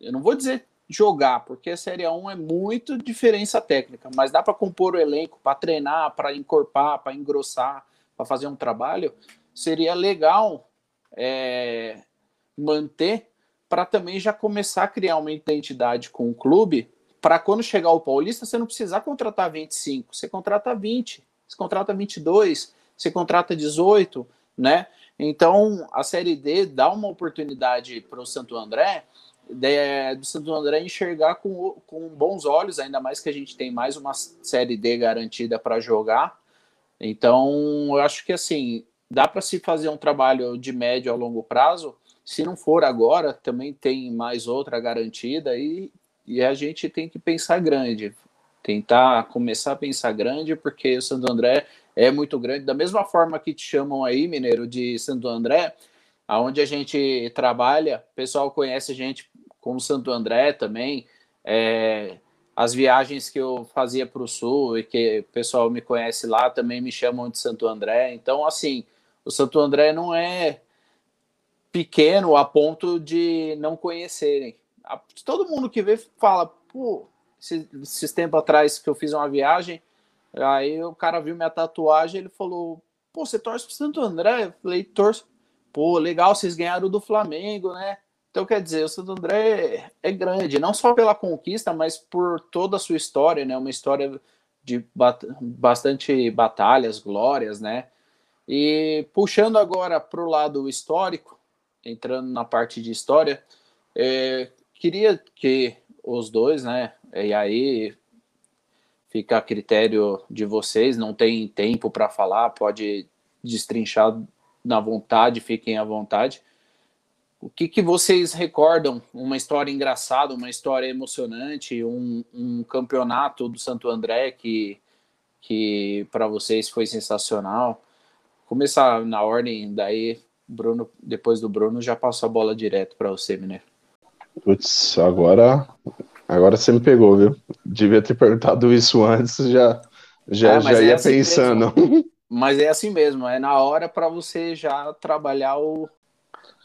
eu não vou dizer jogar, porque a Série 1 é muito diferença técnica, mas dá para compor o elenco, para treinar, para encorpar, para engrossar, para fazer um trabalho, seria legal é, manter para também já começar a criar uma identidade com o clube para quando chegar o Paulista você não precisar contratar 25, você contrata 20, você contrata 22, você contrata 18, né? Então a Série D dá uma oportunidade para o Santo André de, do Santo André enxergar com, com bons olhos, ainda mais que a gente tem mais uma Série D garantida para jogar. Então, eu acho que assim, dá para se fazer um trabalho de médio a longo prazo. Se não for agora, também tem mais outra garantida e, e a gente tem que pensar grande, tentar começar a pensar grande, porque o Santo André é muito grande. Da mesma forma que te chamam aí, Mineiro, de Santo André, aonde a gente trabalha, o pessoal conhece a gente como Santo André também. É, as viagens que eu fazia para o sul e que o pessoal me conhece lá também me chamam de Santo André. Então, assim, o Santo André não é pequeno a ponto de não conhecerem. Todo mundo que vê fala, pô, esses, esses tempos atrás que eu fiz uma viagem, aí o cara viu minha tatuagem, ele falou, pô, você torce pro Santo André? Eu falei, torço. Pô, legal, vocês ganharam do Flamengo, né? Então, quer dizer, o Santo André é grande, não só pela conquista, mas por toda a sua história, né? Uma história de bastante batalhas, glórias, né? E puxando agora para o lado histórico, entrando na parte de história, é, queria que os dois, né? E aí fica a critério de vocês, não tem tempo para falar, pode destrinchar na vontade, fiquem à vontade. O que, que vocês recordam? Uma história engraçada, uma história emocionante, um, um campeonato do Santo André que, que para vocês foi sensacional? Começar na ordem, daí Bruno, depois do Bruno, já passo a bola direto para você, Mineiro.
Putz, agora, agora você me pegou, viu? Devia ter perguntado isso antes, já, já, é, já é ia assim pensando.
Mesmo. Mas é assim mesmo, é na hora para você já trabalhar o.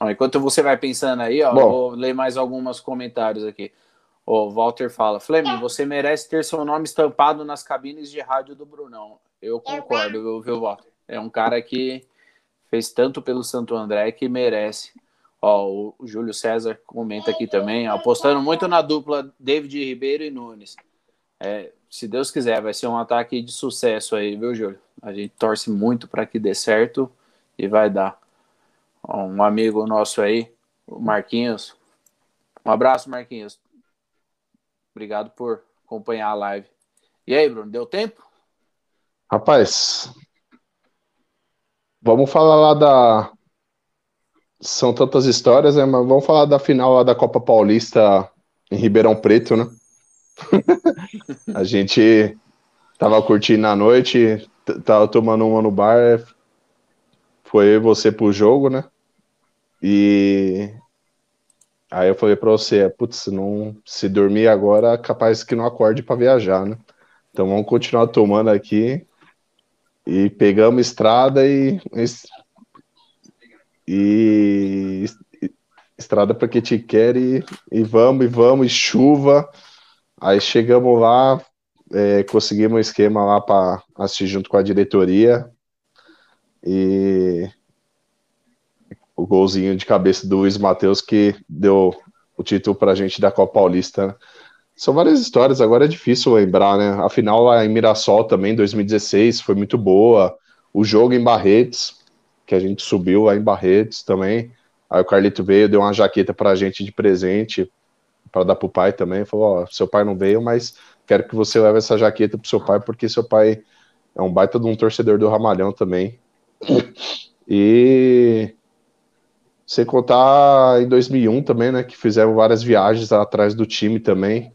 enquanto você vai pensando aí, ó, Bom, vou ler mais alguns comentários aqui. O Walter fala: Fleming, você merece ter seu nome estampado nas cabines de rádio do Brunão. Eu concordo, viu, Walter? É um cara que fez tanto pelo Santo André que merece. Ó, o Júlio César comenta aqui também, apostando muito na dupla David Ribeiro e Nunes. É, se Deus quiser, vai ser um ataque de sucesso aí, viu, Júlio? A gente torce muito para que dê certo e vai dar. Ó, um amigo nosso aí, o Marquinhos. Um abraço, Marquinhos. Obrigado por acompanhar a live. E aí, Bruno, deu tempo?
Rapaz, vamos falar lá da. São tantas histórias, né? Mas vamos falar da final lá da Copa Paulista em Ribeirão Preto, né? a gente tava curtindo a noite, tava tomando uma no bar, foi você pro jogo, né? E aí eu falei pra você, putz, não, se dormir agora, capaz que não acorde para viajar, né? Então vamos continuar tomando aqui e pegamos estrada e e estrada para que te quer e, e vamos e vamos e chuva Aí chegamos lá, é, conseguimos um esquema lá para assistir junto com a diretoria e o golzinho de cabeça do Luiz Matheus que deu o título para a gente da Copa Paulista. São várias histórias, agora é difícil lembrar, né? A final lá em Mirassol também, 2016, foi muito boa. O jogo em Barretes, que a gente subiu lá em Barretes também. Aí o Carlito veio, deu uma jaqueta para a gente de presente para dar pro pai também. Falou: Ó, seu pai não veio, mas quero que você leve essa jaqueta pro seu pai, porque seu pai é um baita de um torcedor do Ramalhão também. E sem contar em 2001 também, né, que fizeram várias viagens atrás do time também.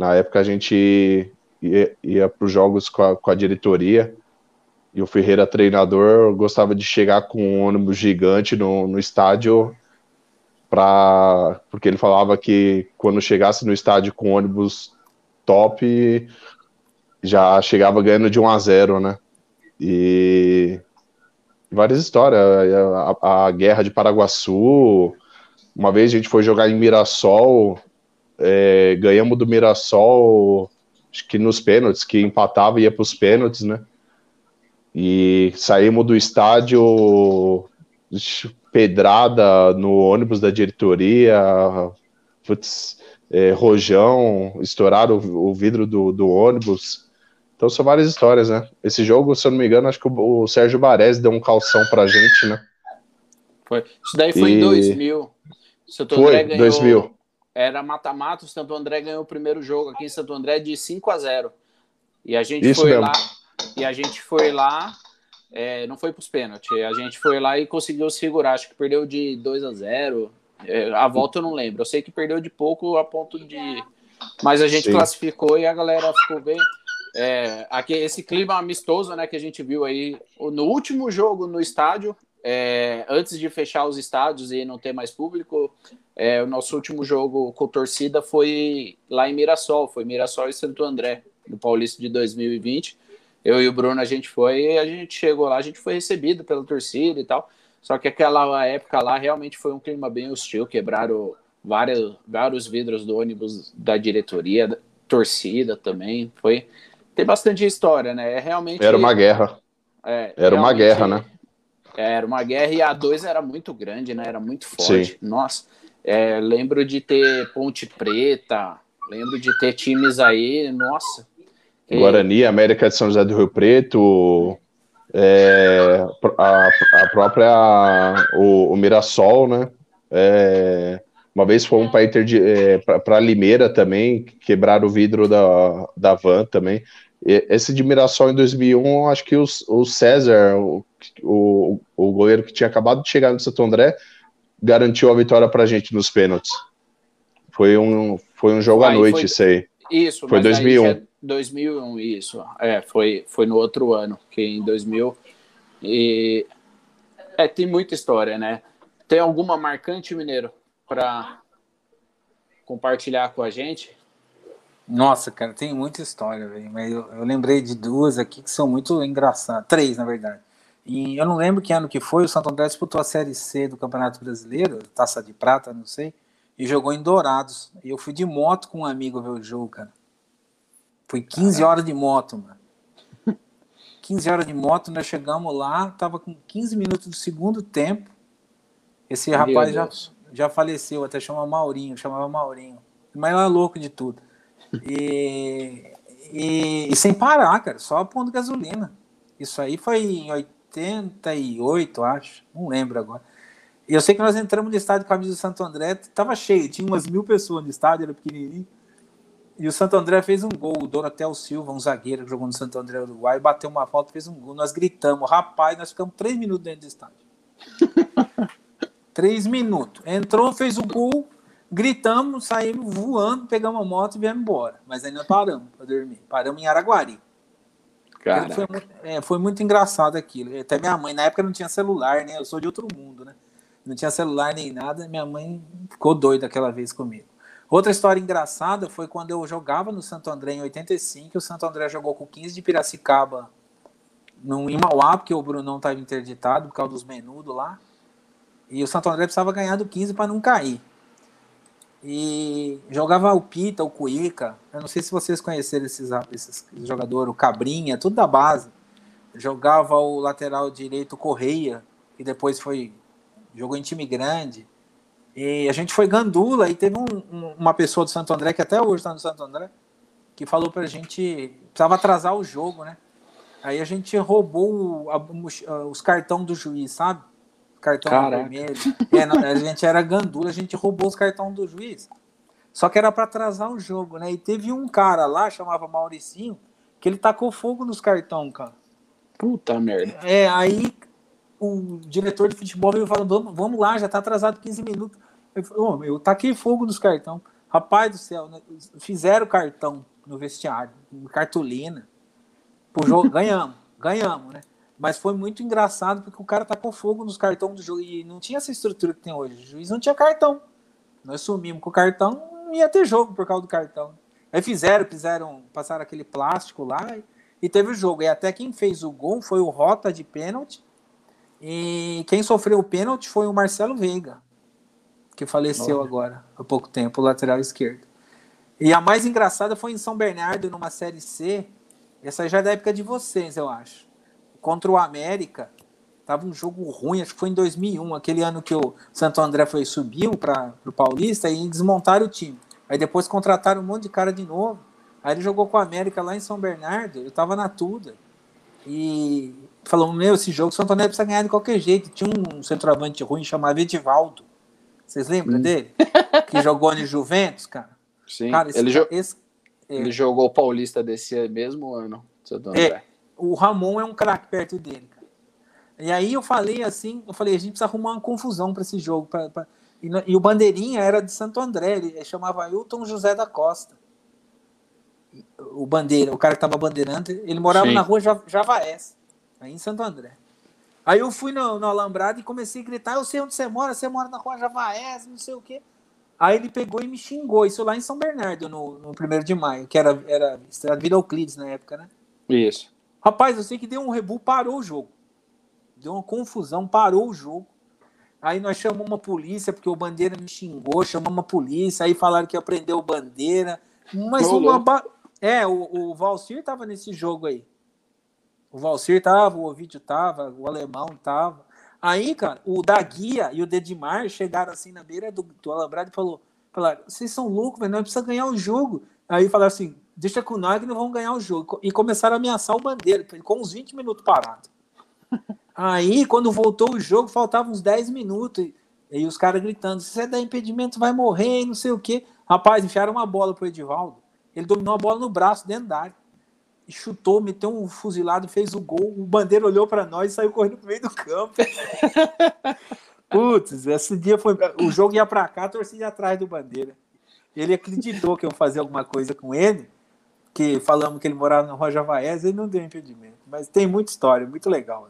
Na época a gente ia, ia para os jogos com a, com a, diretoria e o Ferreira, treinador, gostava de chegar com um ônibus gigante no, no estádio para porque ele falava que quando chegasse no estádio com ônibus top já chegava ganhando de 1 a 0, né? E várias histórias, a, a guerra de Paraguaçu, uma vez a gente foi jogar em Mirassol, é, ganhamos do Mirassol, acho que nos pênaltis, que empatava e ia para os pênaltis, né? E saímos do estádio pedrada no ônibus da diretoria, putz, é, rojão, estouraram o, o vidro do, do, ônibus. Então são várias histórias, né? Esse jogo, se eu não me engano, acho que o, o Sérgio Baresi deu um calção pra gente, né?
Foi. Isso daí foi e... em 2000.
Santo foi, André ganhou, 2000.
Era mata-mata, o Santo André ganhou o primeiro jogo aqui em Santo André de 5 a 0. E a gente
Isso
foi
mesmo.
lá, e a gente foi lá é, não foi para os pênaltis. A gente foi lá e conseguiu segurar. Acho que perdeu de 2 a 0. É, a volta eu não lembro. Eu sei que perdeu de pouco a ponto de. Mas a gente Sim. classificou e a galera ficou bem. É, aqui, esse clima amistoso né, que a gente viu aí no último jogo no estádio, é, antes de fechar os estádios e não ter mais público, é, o nosso último jogo com torcida foi lá em Mirassol, foi Mirassol e Santo André, no Paulista de 2020 eu e o Bruno, a gente foi e a gente chegou lá, a gente foi recebido pela torcida e tal. Só que aquela época lá realmente foi um clima bem hostil, quebraram vários, vários vidros do ônibus da diretoria, da torcida também. Foi tem bastante história, né? É realmente
Era uma guerra.
É,
era uma guerra, né?
Era uma guerra e a 2 era muito grande, né? Era muito forte. Sim. Nossa, é, lembro de ter Ponte Preta, lembro de ter times aí, nossa,
Guarani, América de São José do Rio Preto, é, a, a, própria o, o, Mirassol, né? É, uma vez fomos para é, Limeira também, quebraram o vidro da, da van também. E, esse de Mirassol em 2001, acho que o, o César, o, o, o goleiro que tinha acabado de chegar no Santo André, garantiu a vitória para a gente nos pênaltis. Foi um, foi um jogo à noite, foi, isso aí.
Isso,
foi 2001.
2001, isso. É, foi, foi no outro ano, que em 2000. E é, tem muita história, né? Tem alguma marcante, Mineiro, para compartilhar com a gente?
Nossa, cara, tem muita história, velho. Mas eu, eu, lembrei de duas aqui que são muito engraçadas. Três, na verdade. E eu não lembro que ano que foi, o Santo André disputou a Série C do Campeonato Brasileiro, Taça de Prata, não sei, e jogou em Dourados. E eu fui de moto com um amigo ver o jogo, cara. Foi 15 horas de moto, mano. 15 horas de moto, nós chegamos lá, tava com 15 minutos do segundo tempo. Esse rapaz já, já faleceu, até chamava Maurinho. Chamava Maurinho. Mas era louco de tudo. E, e, e, sem parar, cara, só pondo gasolina. Isso aí foi em 88, acho, não lembro agora. E eu sei que nós entramos no estádio com a camisa do Santo André, tava cheio, tinha umas mil pessoas no estádio, era pequenininho. E o Santo André fez um gol, o Dorotel Silva, um zagueiro que jogou no Santo André Uruguai, bateu uma falta, fez um gol. Nós gritamos, rapaz, nós ficamos três minutos dentro do estádio. três minutos. Entrou, fez o gol, gritamos, saímos voando, pegamos a moto e viemos embora. Mas ainda paramos para dormir. Paramos em Araguari. Foi muito, é, foi muito engraçado aquilo. Até minha mãe, na época não tinha celular, né? Eu sou de outro mundo, né? Não tinha celular nem nada. Minha mãe ficou doida aquela vez comigo. Outra história engraçada foi quando eu jogava no Santo André em 85. O Santo André jogou com 15 de Piracicaba no, em Mauá, porque o Brunão estava interditado por causa dos menudos lá. E o Santo André precisava ganhar do 15 para não cair. E jogava o Pita, o Cuica. Eu não sei se vocês conheceram esses, esses jogadores, o Cabrinha, tudo da base. Jogava o lateral direito Correia, que depois foi. jogou em time grande. E a gente foi gandula e teve um, um, uma pessoa do Santo André, que até hoje está no Santo André, que falou pra gente. Precisava atrasar o jogo, né? Aí a gente roubou a, os cartões do juiz, sabe? Cartão Caraca. vermelho. É, a gente era gandula, a gente roubou os cartões do juiz. Só que era para atrasar o jogo, né? E teve um cara lá, chamava Mauricinho, que ele tacou fogo nos cartões, cara.
Puta merda.
É, aí o diretor de futebol veio falando: vamos, lá, já tá atrasado 15 minutos. Eu oh, eu taquei fogo nos cartões. Rapaz do céu, né? fizeram cartão no vestiário, cartolina. Pro jogo, ganhamos, ganhamos, né? Mas foi muito engraçado porque o cara tacou fogo nos cartões do jogo e não tinha essa estrutura que tem hoje. O juiz não tinha cartão. Nós sumimos com o cartão, não ia ter jogo por causa do cartão. Aí fizeram, fizeram, passaram aquele plástico lá e, e teve o jogo. E até quem fez o gol foi o Rota de pênalti. E quem sofreu o pênalti foi o Marcelo Veiga, que faleceu agora há pouco tempo, lateral esquerdo. E a mais engraçada foi em São Bernardo, numa Série C. Essa já é da época de vocês, eu acho contra o América. Tava um jogo ruim, acho que foi em 2001, aquele ano que o Santo André foi subiu para o Paulista e desmontaram o time. Aí depois contrataram um monte de cara de novo. Aí ele jogou com o América lá em São Bernardo, eu tava na Tuda. E falou: Meu, esse jogo o Santo André precisa ganhar de qualquer jeito. Tinha um centroavante ruim chamado Edivaldo. Vocês lembram hum. dele? Que jogou no Juventus, cara.
Sim, cara, esse, ele, jo esse, é. ele jogou o Paulista desse mesmo ano. Santo André.
É, o Ramon é um craque perto dele. Cara. E aí eu falei assim, eu falei, a gente precisa arrumar uma confusão para esse jogo. Pra, pra... E, e, o Bandeirinha era de Santo André, ele chamava Hilton José da Costa. O bandeira, o cara que estava bandeirando, ele morava Sim. na rua Javaés, aí em Santo André. Aí eu fui no, no Alambrado e comecei a gritar, eu sei onde você mora, você mora na rua Javaés, não sei o quê. Aí ele pegou e me xingou, isso lá em São Bernardo, no, no 1 de maio, que era, era, era Vila Euclides na época, né?
Isso.
Rapaz, eu sei que deu um rebu, parou o jogo. Deu uma confusão, parou o jogo. Aí nós chamamos uma polícia, porque o Bandeira me xingou, chamamos uma polícia, aí falaram que aprendeu o Bandeira. Mas uma. Ba... É, o, o Valcir tava nesse jogo aí. O Valcir tava, o Ovidio tava, o Alemão tava. Aí, cara, o da Guia e o Dedimar chegaram assim na beira do, do Alambrado e falou: falaram, vocês são loucos, velho, nós precisamos ganhar o jogo. Aí falaram assim: deixa com que não vamos ganhar o jogo. E começaram a ameaçar o Bandeira, com uns 20 minutos parado. Aí, quando voltou o jogo, faltavam uns 10 minutos. E, os caras gritando: se você der impedimento, vai morrer, não sei o quê. Rapaz, enfiaram uma bola pro Edivaldo. Ele dominou a bola no braço, dentro da área. E chutou, meteu um fuzilado, fez o gol. O Bandeira olhou para nós e saiu correndo pro meio do campo. Putz, esse dia foi. O jogo ia para cá, a torcida atrás do Bandeira. Ele acreditou que eu fazer alguma coisa com ele que falamos que ele morava na Rua Javaés e não deu impedimento. Mas tem muita história, muito legal.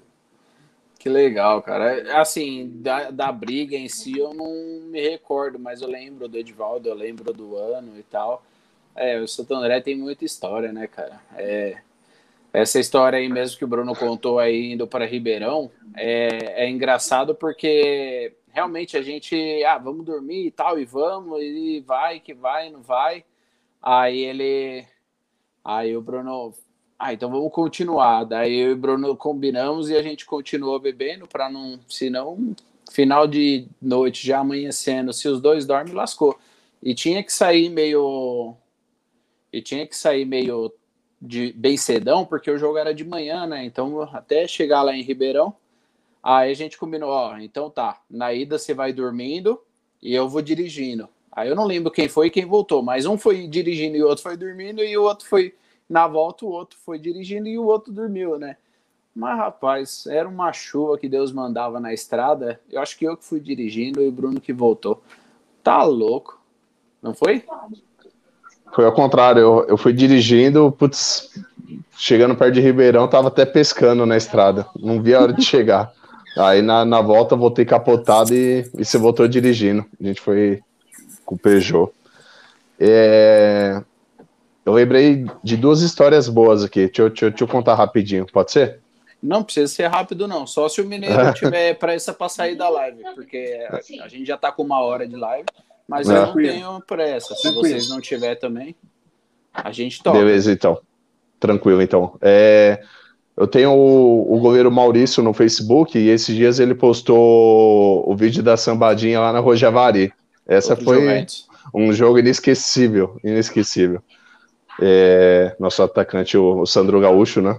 Que legal, cara. Assim, da, da briga em si eu não me recordo, mas eu lembro do Edvaldo, eu lembro do ano e tal. É, o Santo André tem muita história, né, cara? É, essa história aí mesmo que o Bruno contou aí indo para Ribeirão é, é engraçado porque realmente a gente, ah, vamos dormir e tal, e vamos, e vai, que vai, não vai. Aí ele Aí o Bruno, ah, então vamos continuar. Daí eu e o Bruno combinamos e a gente continuou bebendo para não, senão final de noite, já amanhecendo, se os dois dormem, lascou. E tinha que sair meio. E tinha que sair meio de bem cedão, porque o jogo era de manhã, né? Então, até chegar lá em Ribeirão, aí a gente combinou, ó, então tá, na ida você vai dormindo e eu vou dirigindo. Aí eu não lembro quem foi e quem voltou, mas um foi dirigindo e o outro foi dormindo, e o outro foi na volta, o outro foi dirigindo e o outro dormiu, né? Mas, rapaz, era uma chuva que Deus mandava na estrada. Eu acho que eu que fui dirigindo e o Bruno que voltou. Tá louco. Não foi?
Foi ao contrário. Eu, eu fui dirigindo, putz, chegando perto de Ribeirão, tava até pescando na estrada. Não vi a hora de chegar. Aí na, na volta voltei capotado e, e você voltou dirigindo. A gente foi com o Peugeot. É, eu lembrei de duas histórias boas aqui. Deixa eu, deixa, eu, deixa eu contar rapidinho, pode ser?
Não precisa ser rápido, não. Só se o Mineiro tiver pressa para sair da live, porque a, a, gente já tá com uma hora de live, mas é. eu não tenho pressa. Se vocês não tiver também, a gente toca.
Beleza, então. Tranquilo, então. É, eu tenho o, o goleiro Maurício no Facebook e esses dias ele postou o vídeo da sambadinha lá na Rojavari. Essa Outro foi um jogo inesquecível, inesquecível. É, nosso atacante, o, o Sandro Gaúcho, né?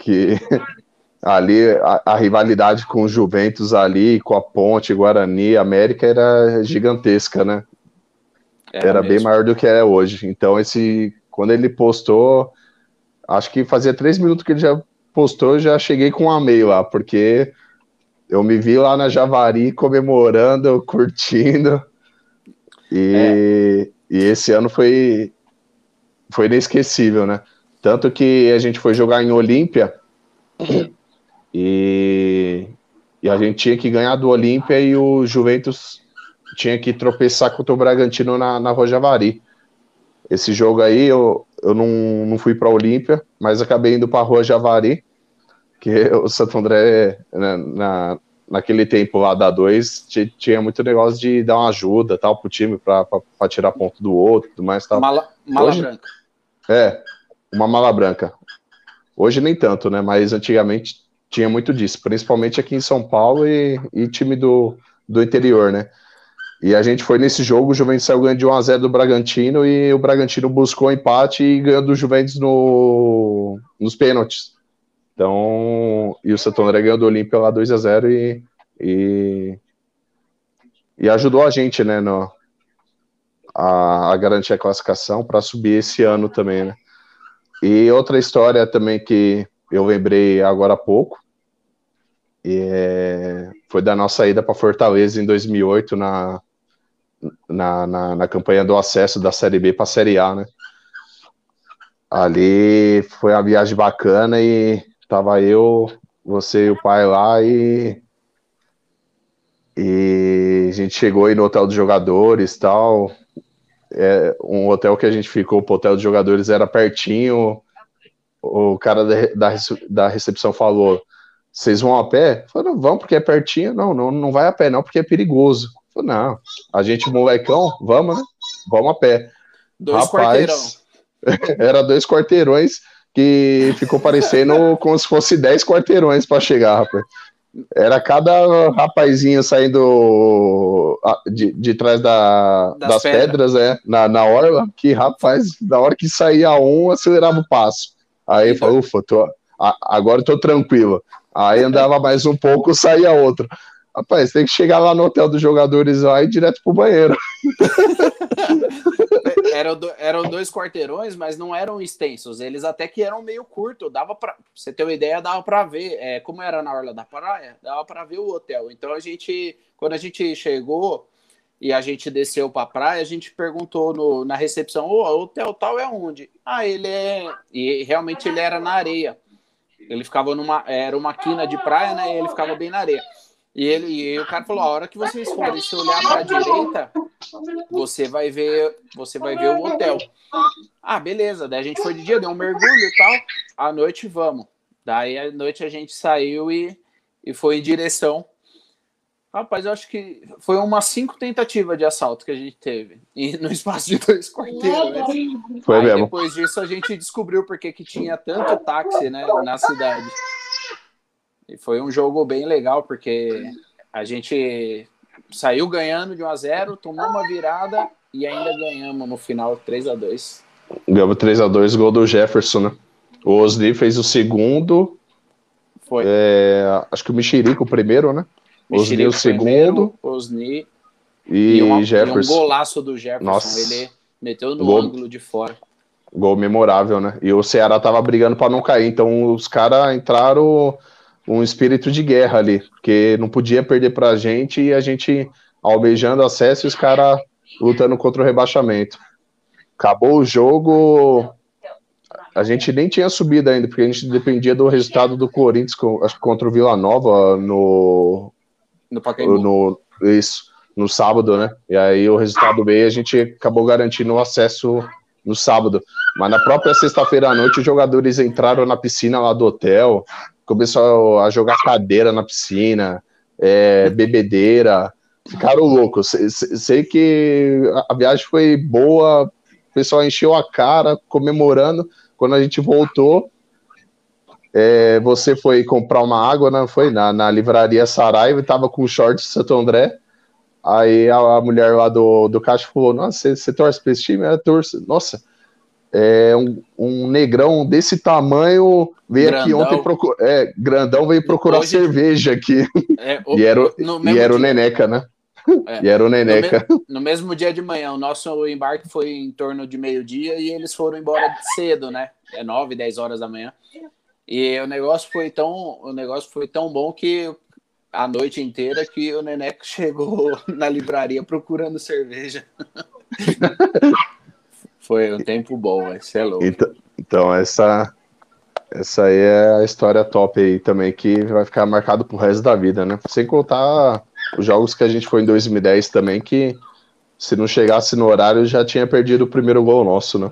que ali a, a, rivalidade com o Juventus ali, com a Ponte, Guarani, América era gigantesca, né? Era, era bem maior do que é hoje. Então, esse quando ele postou, acho que fazia três minutos que ele já postou, já cheguei com um e-mail lá, porque eu me vi lá na Javari comemorando, curtindo. E, é. e esse ano foi, foi inesquecível, né? Tanto que a gente foi jogar em Olímpia e, e a gente tinha que ganhar do Olímpia e o Juventus tinha que tropeçar contra o Bragantino na, na Rojavari. Esse jogo aí eu, eu não, não fui para Olímpia, mas acabei indo para a Rua Javari, que o Santo André, né, na, naquele tempo lá da 2, tinha muito negócio de dar uma ajuda tal pro time para tirar ponto do outro, tudo mais tal.
Mala, mala Hoje, branca.
É, uma mala branca. Hoje nem tanto, né? Mas antigamente tinha muito disso, principalmente aqui em São Paulo e, e time do, do interior, né? E a gente foi nesse jogo, o Juventus saiu ganhando de 1x0 do Bragantino e o Bragantino buscou empate e ganhou do Juventus no, nos pênaltis. Então, e o Santo André ganhou do Olímpia lá 2x0 e, e, e, ajudou a gente, né, no, a, a garantir a classificação para subir esse ano também, né? E outra história também que eu lembrei agora há pouco é, foi da nossa ida para Fortaleza em 2008 na, na, na, na, campanha do acesso da Série B para a Série A, né? Ali foi uma viagem bacana e tava eu, você e o pai lá e e a gente chegou aí no hotel dos jogadores tal é, um hotel que a gente ficou, o hotel de jogadores era pertinho. O cara da, da, recepção falou: vocês vão a pé? Não, vão porque é pertinho. Não, não, não vai a pé, não, porque é perigoso. Falei, não, a gente, molecão, vamos, né? Vamos a pé.
Dois Rapaz,
era dois quarteirões que ficou parecendo como se fosse dez quarteirões para chegar, rapaz. Era cada rapazinho saindo de, de trás da, das, das pedras, é, na, na orla, que rapaz, na hora que saía um, acelerava o passo. Aí falou, ufa, tô, a, agora eu tô tranquilo. Aí andava mais um pouco, saía outro. Rapaz, tem que chegar lá no hotel dos jogadores lá e ir direto pro banheiro.
eram, do, eram dois quarteirões, mas não eram extensos. Eles até que eram meio curtos. Dava para você ter uma ideia, dava para ver. É, como era na orla da praia, dava para ver o hotel. Então a gente, quando a gente chegou e a gente desceu para praia, a gente perguntou no, na recepção: o hotel tal é onde? Ah, ele é. E realmente ele era na areia. Ele ficava numa. Era uma quina de praia, né? Ele ficava bem na areia. E ele e o cara falou: a hora que vocês forem se olhar para a direita, você vai ver, você vai ver o hotel. Ah, beleza. Daí a gente foi de dia, deu um mergulho e tal. À noite vamos. Daí à noite a gente saiu e, e foi em direção. Rapaz, eu acho que foi umas cinco tentativas de assalto que a gente teve e no espaço de dois quarteirões.
Foi Aí, mesmo.
Depois disso a gente descobriu porque que tinha tanto táxi, né, na cidade. E foi um jogo bem legal, porque a gente saiu ganhando de 1 a 0 tomou uma virada e ainda ganhamos no final 3 a 2
Ganhamos 3 a 2 gol do Jefferson, né? O Osni fez o segundo.
Foi.
É, acho que o Mexerico o primeiro, né? Osni o segundo.
Osni
e,
e,
Jefferson.
E um golaço do Jefferson.
Nossa.
Ele meteu no
Gol.
ângulo de fora.
Gol memorável, né? E o Ceará tava brigando para não cair, então os caras entraram um espírito de guerra ali, porque não podia perder pra gente e a gente almejando acesso e os caras lutando contra o rebaixamento. Acabou o jogo, a gente nem tinha subido ainda, porque a gente dependia do resultado do Corinthians contra o Vila Nova no,
No Pacaembu.
no isso, no sábado, né? E aí o resultado veio e a gente acabou garantindo o acesso no sábado. Mas na própria sexta-feira à noite, os jogadores entraram na piscina lá do hotel, começou a jogar cadeira na piscina, é, bebedeira, ficaram loucos. Sei, sei- que a viagem foi boa, o pessoal encheu a cara comemorando. Quando a gente voltou, é, você foi comprar uma água, não foi? Na, na livraria Saraiva, e tava com o short de Santo André. Aí a, a mulher lá do, do caixa falou: Nossa, você, torce pra esse time? É, torce. Nossa, é um, um negrão desse tamanho veio aqui
Grandão.
ontem procurar. É, grandão veio procurar
Hoje-
cerveja aqui.
É, o-
E era, o-
no
e era o Neneca, né?
É.
E era o Neneca.
No mesmo dia de manhã, o nosso embarque foi em torno de meio-dia e eles foram embora cedo, né? É 9, 10 horas da manhã. E o negócio foi tão, o negócio foi tão bom que a noite inteira que o Neneco chegou na livraria procurando cerveja. foi um tempo bom, vai ser louco.
Então, então essa, essa aí é a história top aí também, que vai ficar marcado pro resto da vida, né? Sem contar os jogos que a gente foi em 2010 também, que se não chegasse no horário já tinha perdido o primeiro gol nosso, né?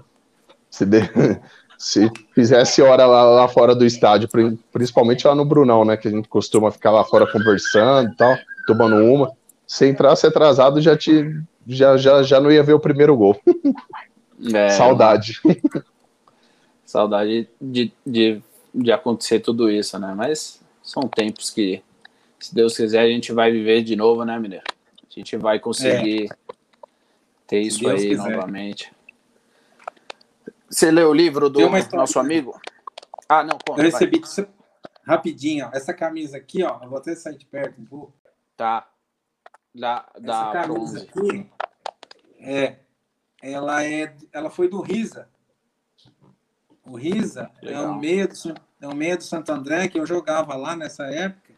Se, de- se fizesse hora lá, lá fora do estádio, pri- principalmente lá no Brunão, né? Que a gente costuma ficar lá fora conversando e tal, tomando uma. Se entrasse atrasado, já, te, já, já, já não ia ver o primeiro gol.
É,
Saudade.
Saudade de, de, de acontecer tudo isso, né? Mas são tempos que, se Deus quiser, a gente vai viver de novo, né, Mineiro? A gente vai conseguir ter isso
Deus
aí
quiser.
novamente. Você leu o livro do nosso amigo? Ah, não, conta,
Eu recebi isso rapidinho, ó. Essa camisa aqui, ó. Eu vou até sair de perto um pouco.
Tá. Da,
Essa
da
camisa
bronze.
aqui, é, ela é, ela foi do Risa. O Risa é
Legal.
um meia do, é um meia do Santo André que eu jogava lá nessa época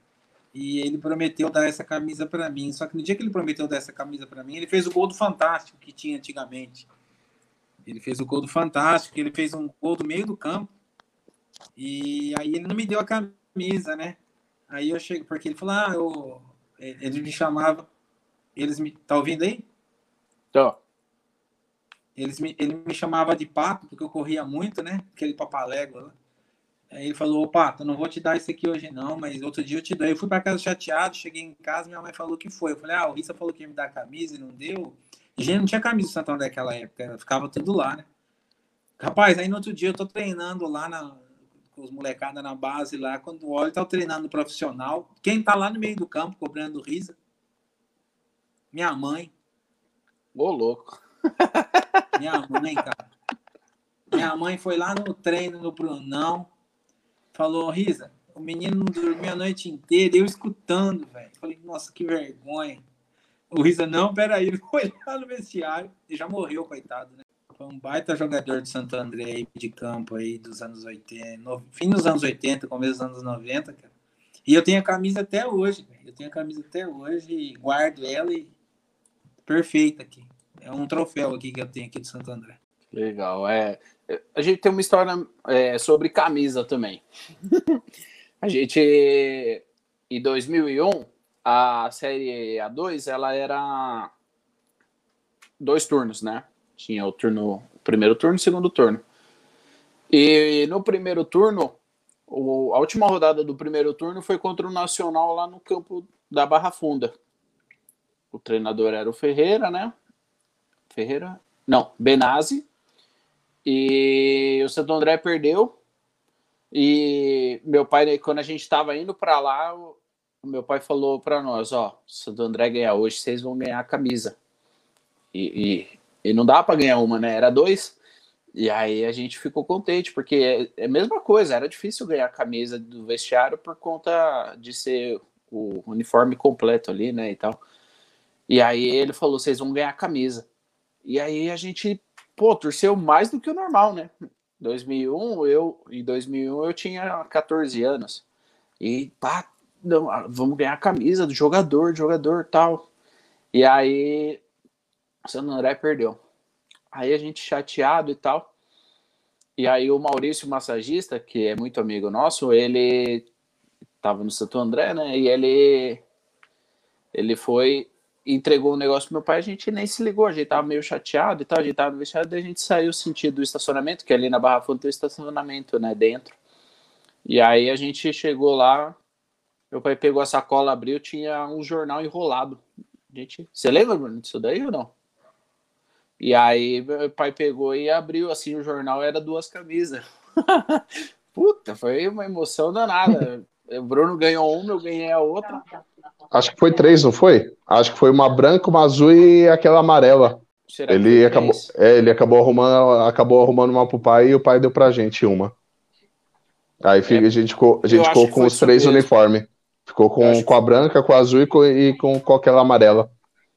e ele prometeu dar essa camisa para mim. Só que no dia que ele prometeu dar essa camisa para mim, ele fez o gol do Fantástico que tinha antigamente. Ele fez o gol do Fantástico, ele fez um gol do meio do campo. E aí ele não me deu a camisa, né? Aí eu chego, porque ele falou, ah, eu, ele me chamava, eles me, tá ouvindo aí?
Então,
Eles me, ele me chamava de Pato, porque eu corria muito, né? Aquele papalégua lá. Aí ele falou, Pato, não vou te dar isso aqui hoje não, mas outro dia eu te dou. Eu fui para casa chateado, cheguei em casa, minha mãe falou que foi. Eu falei, ah, o Rissa falou que ia me dar camisa e não deu. E gente não tinha camisa do André naquela época, ficava tudo lá, né? Rapaz, aí no outro dia eu tô treinando lá na, com os molecadas na base lá, quando eu olho, tá treinando profissional. Quem tá lá no meio do campo cobrando Risa? Minha mãe.
ô louco.
Minha mãe, cara. Minha mãe foi lá no treino no Brunão, falou, Risa, o menino não dormiu a noite inteira, eu escutando, velho. Falei, nossa, que vergonha. O Risa, não, peraí, ele foi lá no vestiário e já morreu, coitado, né? Foi um baita jogador de Santo André aí, de campo aí dos anos 80, no- fim dos anos 80, começo dos anos 90, cara. E eu tenho a camisa até hoje, velho. Eu tenho a camisa até hoje guardo ela e perfeita aqui. É um troféu aqui que eu tenho aqui de Santo André.
Legal. É, a gente tem uma história é, sobre camisa também. a gente, em 2001, a série A2, ela era dois turnos, né? Tinha o turno, o primeiro turno e o segundo turno. E no primeiro turno, o- a última rodada do primeiro turno foi contra o Nacional lá no campo da Barra Funda. O treinador era o Ferreira, né? Ferreira? Não, Benazzi. E o Santo André perdeu. E meu pai, quando a gente estava indo para lá, o- meu pai falou para nós, ó, se o André ganhar hoje, vocês vão ganhar a camisa. E, e, e não dá para ganhar uma, né? Era dois. E aí a gente ficou contente, porque é, é a mesma coisa, era difícil ganhar a camisa do vestiário por conta de ser o uniforme completo ali, né, e tal. E aí ele falou, vocês vão ganhar a camisa. E aí a gente, pô, torceu mais do que o normal, né? 2001, eu, em 2001 eu tinha 14 anos. E pá, não, ah, vamos ganhar a camisa do jogador, do jogador tal. E aí o Santo André perdeu. Aí a gente chateado e tal. E aí o Maurício, massagista, que é muito amigo nosso, ele tava no Santo André, né? E ele ele foi entregou o negócio pro meu pai, a gente nem se ligou, a gente tava meio chateado e tal, a gente tava no vestiário, daí a gente saiu sentido do estacionamento, que ali na Barra Funda tem o estacionamento, né, dentro. E aí a gente chegou lá, meu pai pegou a sacola, abriu, tinha um jornal enrolado. Gente, você lembra, Bruno, disso daí ou não? E aí meu pai pegou e abriu assim o jornal, era duas camisas. Puta, foi uma emoção danada. O Bruno ganhou uma, eu ganhei a outra.
Acho que foi três, não foi? Acho que foi uma branca, uma azul e aquela amarela. Será ele acabou, é, ele acabou arrumando, acabou arrumando uma pro pai e o pai deu pra gente uma. Aí é, a gente ficou, a gente ficou com os três uniformes. Ficou com, com a branca, com a azul e com, e com, com aquela amarela.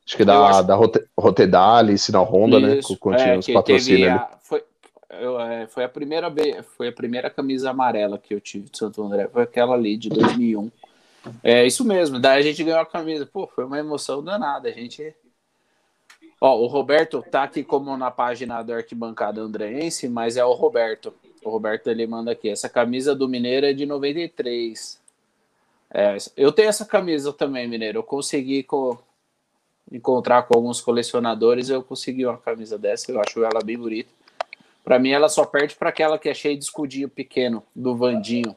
Acho que da, acho... da Rotedali, Sinal Honda, né, Isso, né? Com, é, os patrocínios
a, foi, eu, é, foi, a primeira, foi a primeira camisa amarela que eu tive de Santo André. Foi aquela ali de 2001. É isso mesmo. Daí a gente ganhou a camisa. Pô, foi uma emoção danada. A gente. Ó, o Roberto tá aqui como na página do Arquibancada Andreense, mas é o Roberto. O Roberto ele manda aqui. Essa camisa do Mineiro é de 93. É, eu tenho essa camisa também, Mineiro. Eu consegui co encontrar com alguns colecionadores. Eu consegui uma camisa dessa. Eu acho ela bem bonita. Para mim, ela só perde para aquela que é cheia de escudinho pequeno, do Vandinho.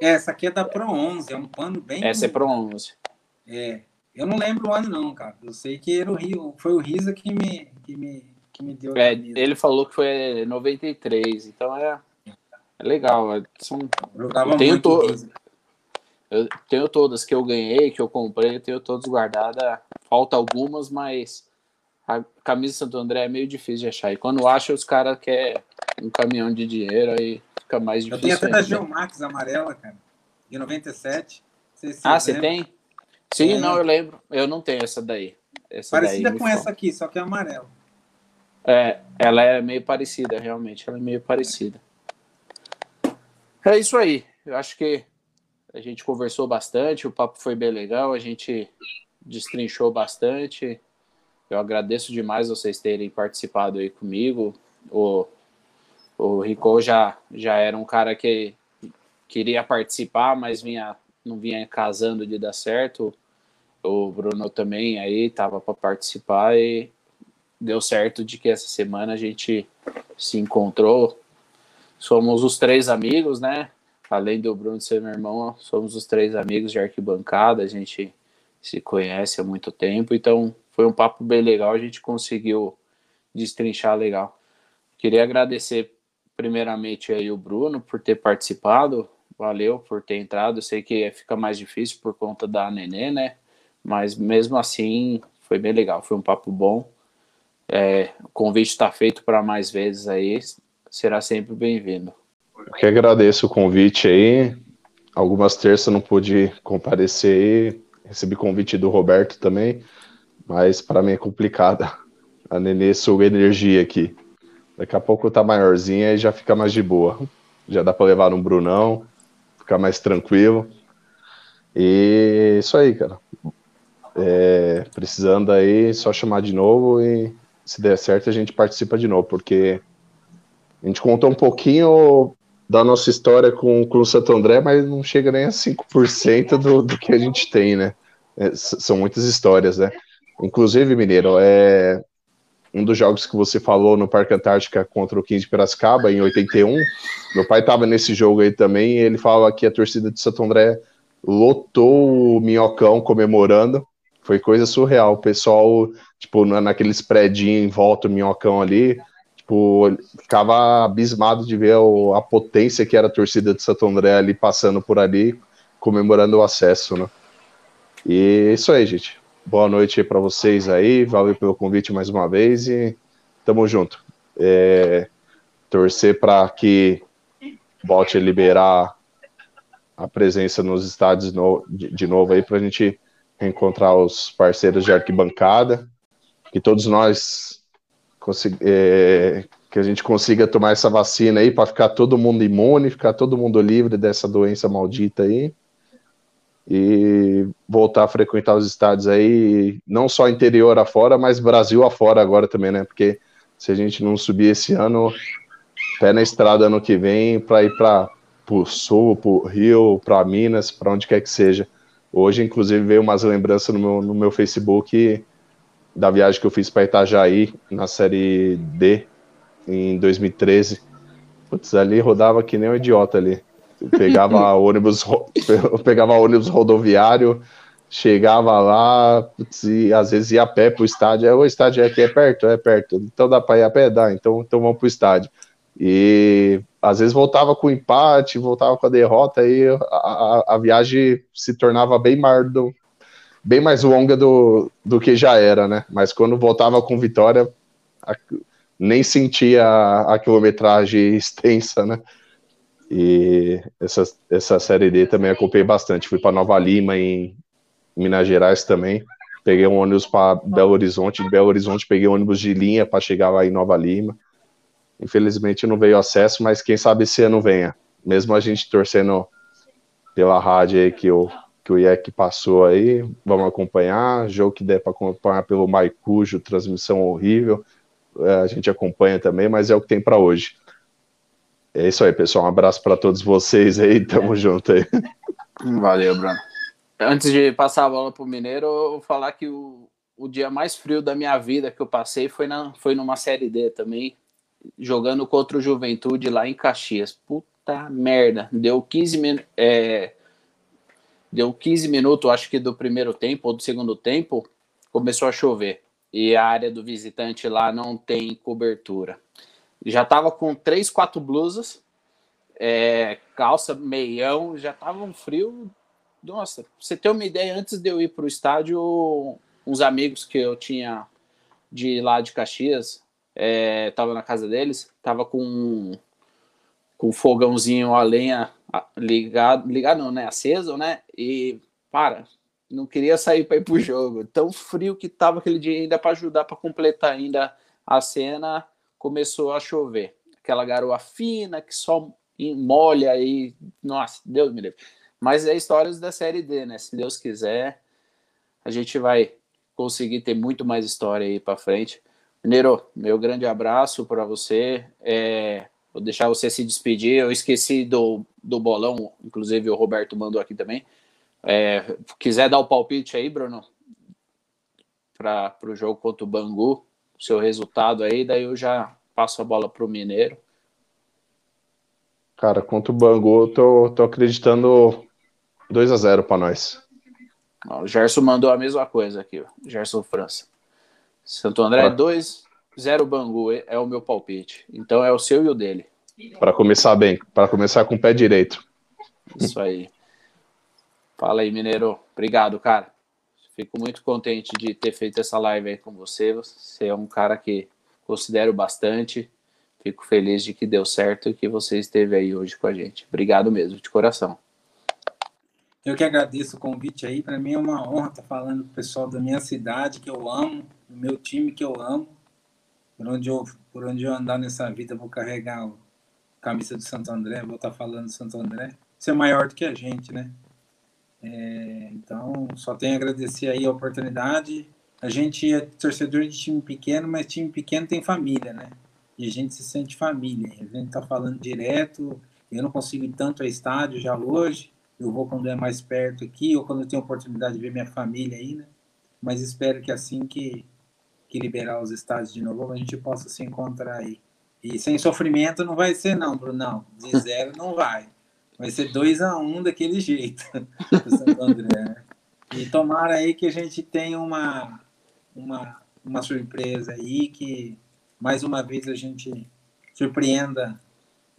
Essa aqui é da Pro 11, é um pano bem.
Essa é Pro 11.
É. Eu não lembro o ano, não, cara. Eu sei que era o Rio, foi o Risa que me, que me, que me deu.
É, ele falou que foi 93, então é, é legal. É, são, eu tenho to... Eu tenho todas que eu ganhei, que eu comprei, eu tenho todas guardadas. Falta algumas, mas a camisa Santo André é meio difícil de achar. E quando acha, os caras querem um caminhão de dinheiro aí fica mais difícil.
Eu tenho até da Geomax amarela, cara, de 97.
Se ah, você tem? Sim, é. não, eu lembro. Eu não tenho essa daí. Essa
parecida daí, com essa aqui, só que é amarela.
É, ela é meio parecida, realmente. Ela é meio parecida. É isso aí. Eu acho que a gente conversou bastante, o papo foi bem legal, a gente destrinchou bastante. Eu agradeço demais vocês terem participado aí comigo. O o Rico já, já era um cara que queria participar, mas vinha, não vinha casando de dar certo. O Bruno também aí estava para participar e deu certo de que essa semana a gente se encontrou. Somos os três amigos, né? Além do Bruno ser meu irmão, somos os três amigos de arquibancada. A gente se conhece há muito tempo, então foi um papo bem legal. A gente conseguiu destrinchar legal. Queria agradecer primeiramente aí o Bruno por ter participado, valeu por ter entrado. Sei que fica mais difícil por conta da Nenê, né? Mas mesmo assim foi bem legal, foi um papo bom. É, o convite está feito para mais vezes aí, será sempre bem-vindo.
Eu que agradeço o convite aí. Algumas terças não pude comparecer, recebi convite do Roberto também, mas para mim é complicada. A Nenê suga energia aqui. Daqui a pouco tá maiorzinha e já fica mais de boa. Já dá para levar um Brunão, ficar mais tranquilo. E isso aí, cara. É, precisando aí, só chamar de novo e se der certo a gente participa de novo, porque a gente contou um pouquinho da nossa história com, com o Santo André, mas não chega nem a 5% do, do que a gente tem, né? É, são muitas histórias, né? Inclusive, Mineiro, é, um dos jogos que você falou no Parque Antártica contra o 15 de Piracicaba, em 81. Meu pai estava nesse jogo aí também, ele fala que a torcida de Santo André lotou o Minhocão comemorando. Foi coisa surreal. O pessoal, tipo, naqueles predinhos em volta do Minhocão ali, tipo, ficava abismado de ver a potência que era a torcida de Santo André ali passando por ali, comemorando o acesso, né? E é isso aí, gente. Boa noite para vocês aí. Valeu pelo convite mais uma vez e tamo junto. É, torcer para que volte a liberar a presença nos estádios no, de, de, novo aí para a gente reencontrar os parceiros de arquibancada, que todos nós é, que a gente consiga tomar essa vacina aí para ficar todo mundo imune, ficar todo mundo livre dessa doença maldita aí e voltar a frequentar os estádios aí, não só interior afora, mas Brasil afora agora também, né? Porque se a gente não subir esse ano, pé na estrada ano que vem para ir para o sul, para o Rio, para Minas, para onde quer que seja. Hoje, inclusive, veio umas lembranças no meu, no meu Facebook da viagem que eu fiz para Itajaí na série D em 2013. Putz, ali rodava que nem um idiota ali. Pegava ônibus, pegava ônibus rodoviário, chegava lá, putz, e às vezes ia a pé pro estádio. É, o estádio aqui é perto, é perto. Então dá para ir a pé, dá. Então, então vamos pro estádio. E às vezes voltava com empate, voltava com a derrota, e a, a, a viagem se tornava bem mais, do, bem mais longa do, do que já era, né? Mas quando voltava com vitória, a, nem sentia a, a quilometragem extensa, né? E essa, essa série D também acompanhei bastante. Fui para Nova Lima, em Minas Gerais também. Peguei um ônibus para Belo Horizonte. De Belo Horizonte, peguei um ônibus de linha para chegar lá em Nova Lima. Infelizmente não veio acesso, mas quem sabe esse ano venha. Mesmo a gente torcendo pela rádio aí que o, que o IEC passou aí, vamos acompanhar. Jogo que der para acompanhar pelo Maicujo, transmissão horrível. É, a gente acompanha também, mas é o que tem para hoje. É isso aí, pessoal. Um abraço para todos vocês aí. Tamo junto aí.
Valeu, Bruno. Antes de passar a bola pro Mineiro, eu vou falar que o, o dia mais frio da minha vida que eu passei foi, na, foi numa Série D também, jogando contra o Juventude lá em Caxias. Puta merda. Deu 15 minutos. É, deu 15 minutos, acho que do primeiro tempo ou do segundo tempo, começou a chover. E a área do visitante lá não tem cobertura já tava com três, quatro blusas, é, calça, meião, já tava um frio. Nossa, pra você ter uma ideia, antes de eu ir para o estádio, uns amigos que eu tinha de lá de Caxias, é, tava na casa deles, tava com com fogãozinho a lenha ligado, ligado não, né, aceso, né? E para, não queria sair para ir pro jogo. Tão frio que tava aquele dia ainda para ajudar para completar ainda a cena começou a chover. Aquela garoa fina que só molha aí. Nossa, Deus me livre. Mas é histórias da série D, né? Se Deus quiser, a gente vai conseguir ter muito mais história aí para frente. Mineiro, meu grande abraço para você. É, vou deixar você se despedir. Eu esqueci do, do bolão, inclusive o Roberto mandou aqui também. É, quiser dar o palpite aí, Bruno, para o jogo contra o Bangu, seu resultado aí, daí eu já passo a bola para o Mineiro.
Cara, contra o Bangu, eu tô, tô acreditando 2 a 0 para nós.
O Gerson mandou a mesma coisa aqui, Gerson França. Santo André 2, 0 Bangu, é o meu palpite. Então é o seu e o dele.
Para começar bem, para começar com o pé direito.
Isso aí. Fala aí, Mineiro. Obrigado, cara. Fico muito contente de ter feito essa live aí com você. Você é um cara que considero bastante. Fico feliz de que deu certo e que você esteve aí hoje com a gente. Obrigado mesmo, de coração.
Eu que agradeço o convite aí. Para mim é uma honra estar falando com o pessoal da minha cidade, que eu amo, do meu time que eu amo. Por onde eu, por onde eu andar nessa vida, vou carregar a camisa do Santo André, vou estar falando do Santo André. Você é maior do que a gente, né? É, então, só tenho a agradecer aí a oportunidade. A gente é torcedor de time pequeno, mas time pequeno tem família, né? E a gente se sente família. A gente tá falando direto. Eu não consigo ir tanto a estádio já hoje. Eu vou quando é mais perto aqui, ou quando eu tenho oportunidade de ver minha família aí, né? Mas espero que assim que, que liberar os estádios de novo, a gente possa se encontrar aí. E sem sofrimento não vai ser, não, Bruno. Não, de zero não vai. Vai ser 2 a 1 um daquele jeito, André. Né? E tomara aí que a gente tenha uma, uma, uma surpresa aí, que mais uma vez a gente surpreenda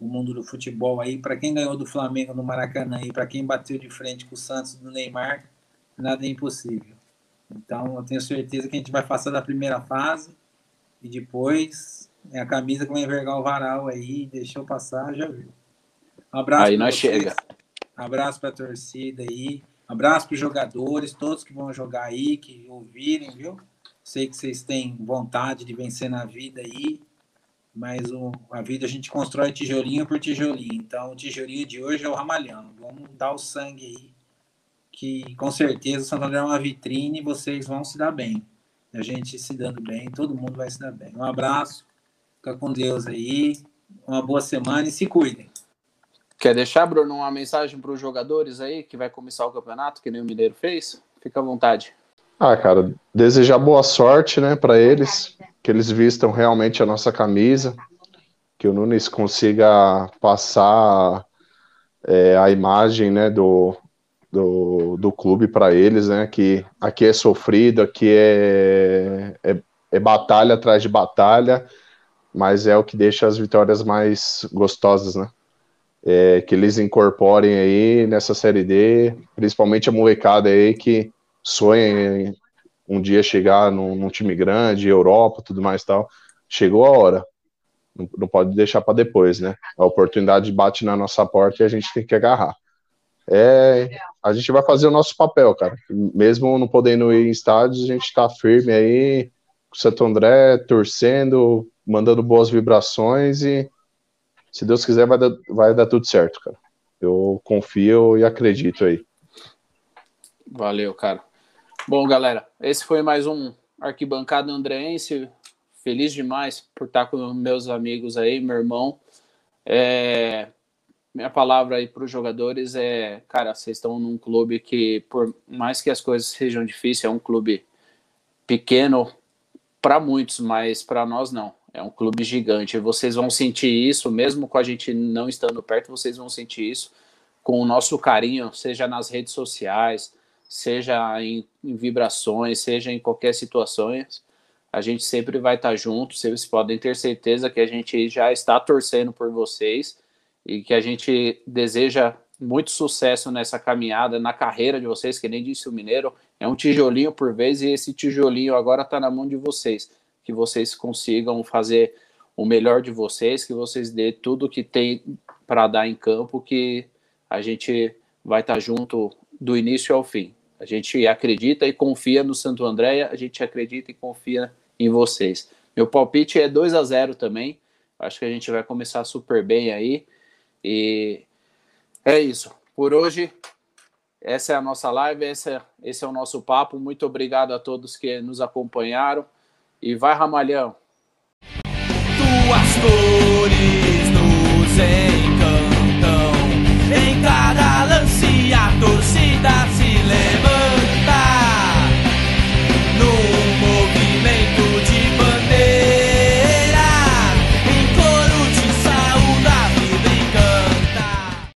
o mundo do futebol aí. Para quem ganhou do Flamengo no Maracanã e para quem bateu de frente com o Santos do Neymar, nada é impossível. Então, eu tenho certeza que a gente vai passar da primeira fase e depois é a camisa que vai envergar o varal aí, deixou passar, já viu.
Um abraço aí nós vocês. chega.
Um abraço para a torcida aí. Um abraço para os jogadores, todos que vão jogar aí, que ouvirem, viu? Sei que vocês têm vontade de vencer na vida aí, mas o, a vida a gente constrói tijolinho por tijolinho. Então, o tijolinho de hoje é o ramalhão. Vamos dar o sangue aí, que com certeza o Santo André é uma vitrine e vocês vão se dar bem. A gente se dando bem, todo mundo vai se dar bem. Um abraço, fica com Deus aí, uma boa semana e se cuidem.
Quer deixar, Bruno, uma mensagem para os jogadores aí que vai começar o campeonato, que nem o Mineiro fez? Fica à vontade.
Ah, cara, desejar boa sorte, né, para eles, que eles vistam realmente a nossa camisa, que o Nunes consiga passar é, a imagem, né, do, do, do clube para eles, né, que aqui é sofrido, aqui é, é, é batalha atrás de batalha, mas é o que deixa as vitórias mais gostosas, né? É, que eles incorporem aí nessa série D, principalmente a molecada aí que sonha em um dia chegar num, num time grande, Europa, tudo mais tal. Chegou a hora. Não, não pode deixar para depois, né? A oportunidade bate na nossa porta e a gente tem que agarrar. É, a gente vai fazer o nosso papel, cara. Mesmo não podendo ir em estádios, a gente está firme aí, com o Santo André, torcendo, mandando boas vibrações e se Deus quiser, vai dar, vai dar tudo certo, cara. Eu confio e acredito aí.
Valeu, cara. Bom, galera, esse foi mais um Arquibancada Andreense. Feliz demais por estar com meus amigos aí, meu irmão. É, minha palavra aí para os jogadores é, cara, vocês estão num clube que, por mais que as coisas sejam difíceis, é um clube pequeno para muitos, mas para nós não. É um clube gigante. Vocês vão sentir isso, mesmo com a gente não estando perto, vocês vão sentir isso com o nosso carinho, seja nas redes sociais, seja em, em vibrações, seja em qualquer situação. A gente sempre vai estar junto. Vocês podem ter certeza que a gente já está torcendo por vocês e que a gente deseja muito sucesso nessa caminhada, na carreira de vocês, que nem disse o Mineiro, é um tijolinho por vez e esse tijolinho agora está na mão de vocês que vocês consigam fazer o melhor de vocês, que vocês dê tudo que tem para dar em campo, que a gente vai estar tá junto do início ao fim. A gente acredita e confia no Santo André, a gente acredita e confia em vocês. Meu palpite é 2 a 0 também. Acho que a gente vai começar super bem aí. E é isso. Por hoje, essa é a nossa live, esse é, esse é o nosso papo. Muito obrigado a todos que nos acompanharam. E vai, Ramalhão! Tuas cores nos encantam, em cada lance a torcida.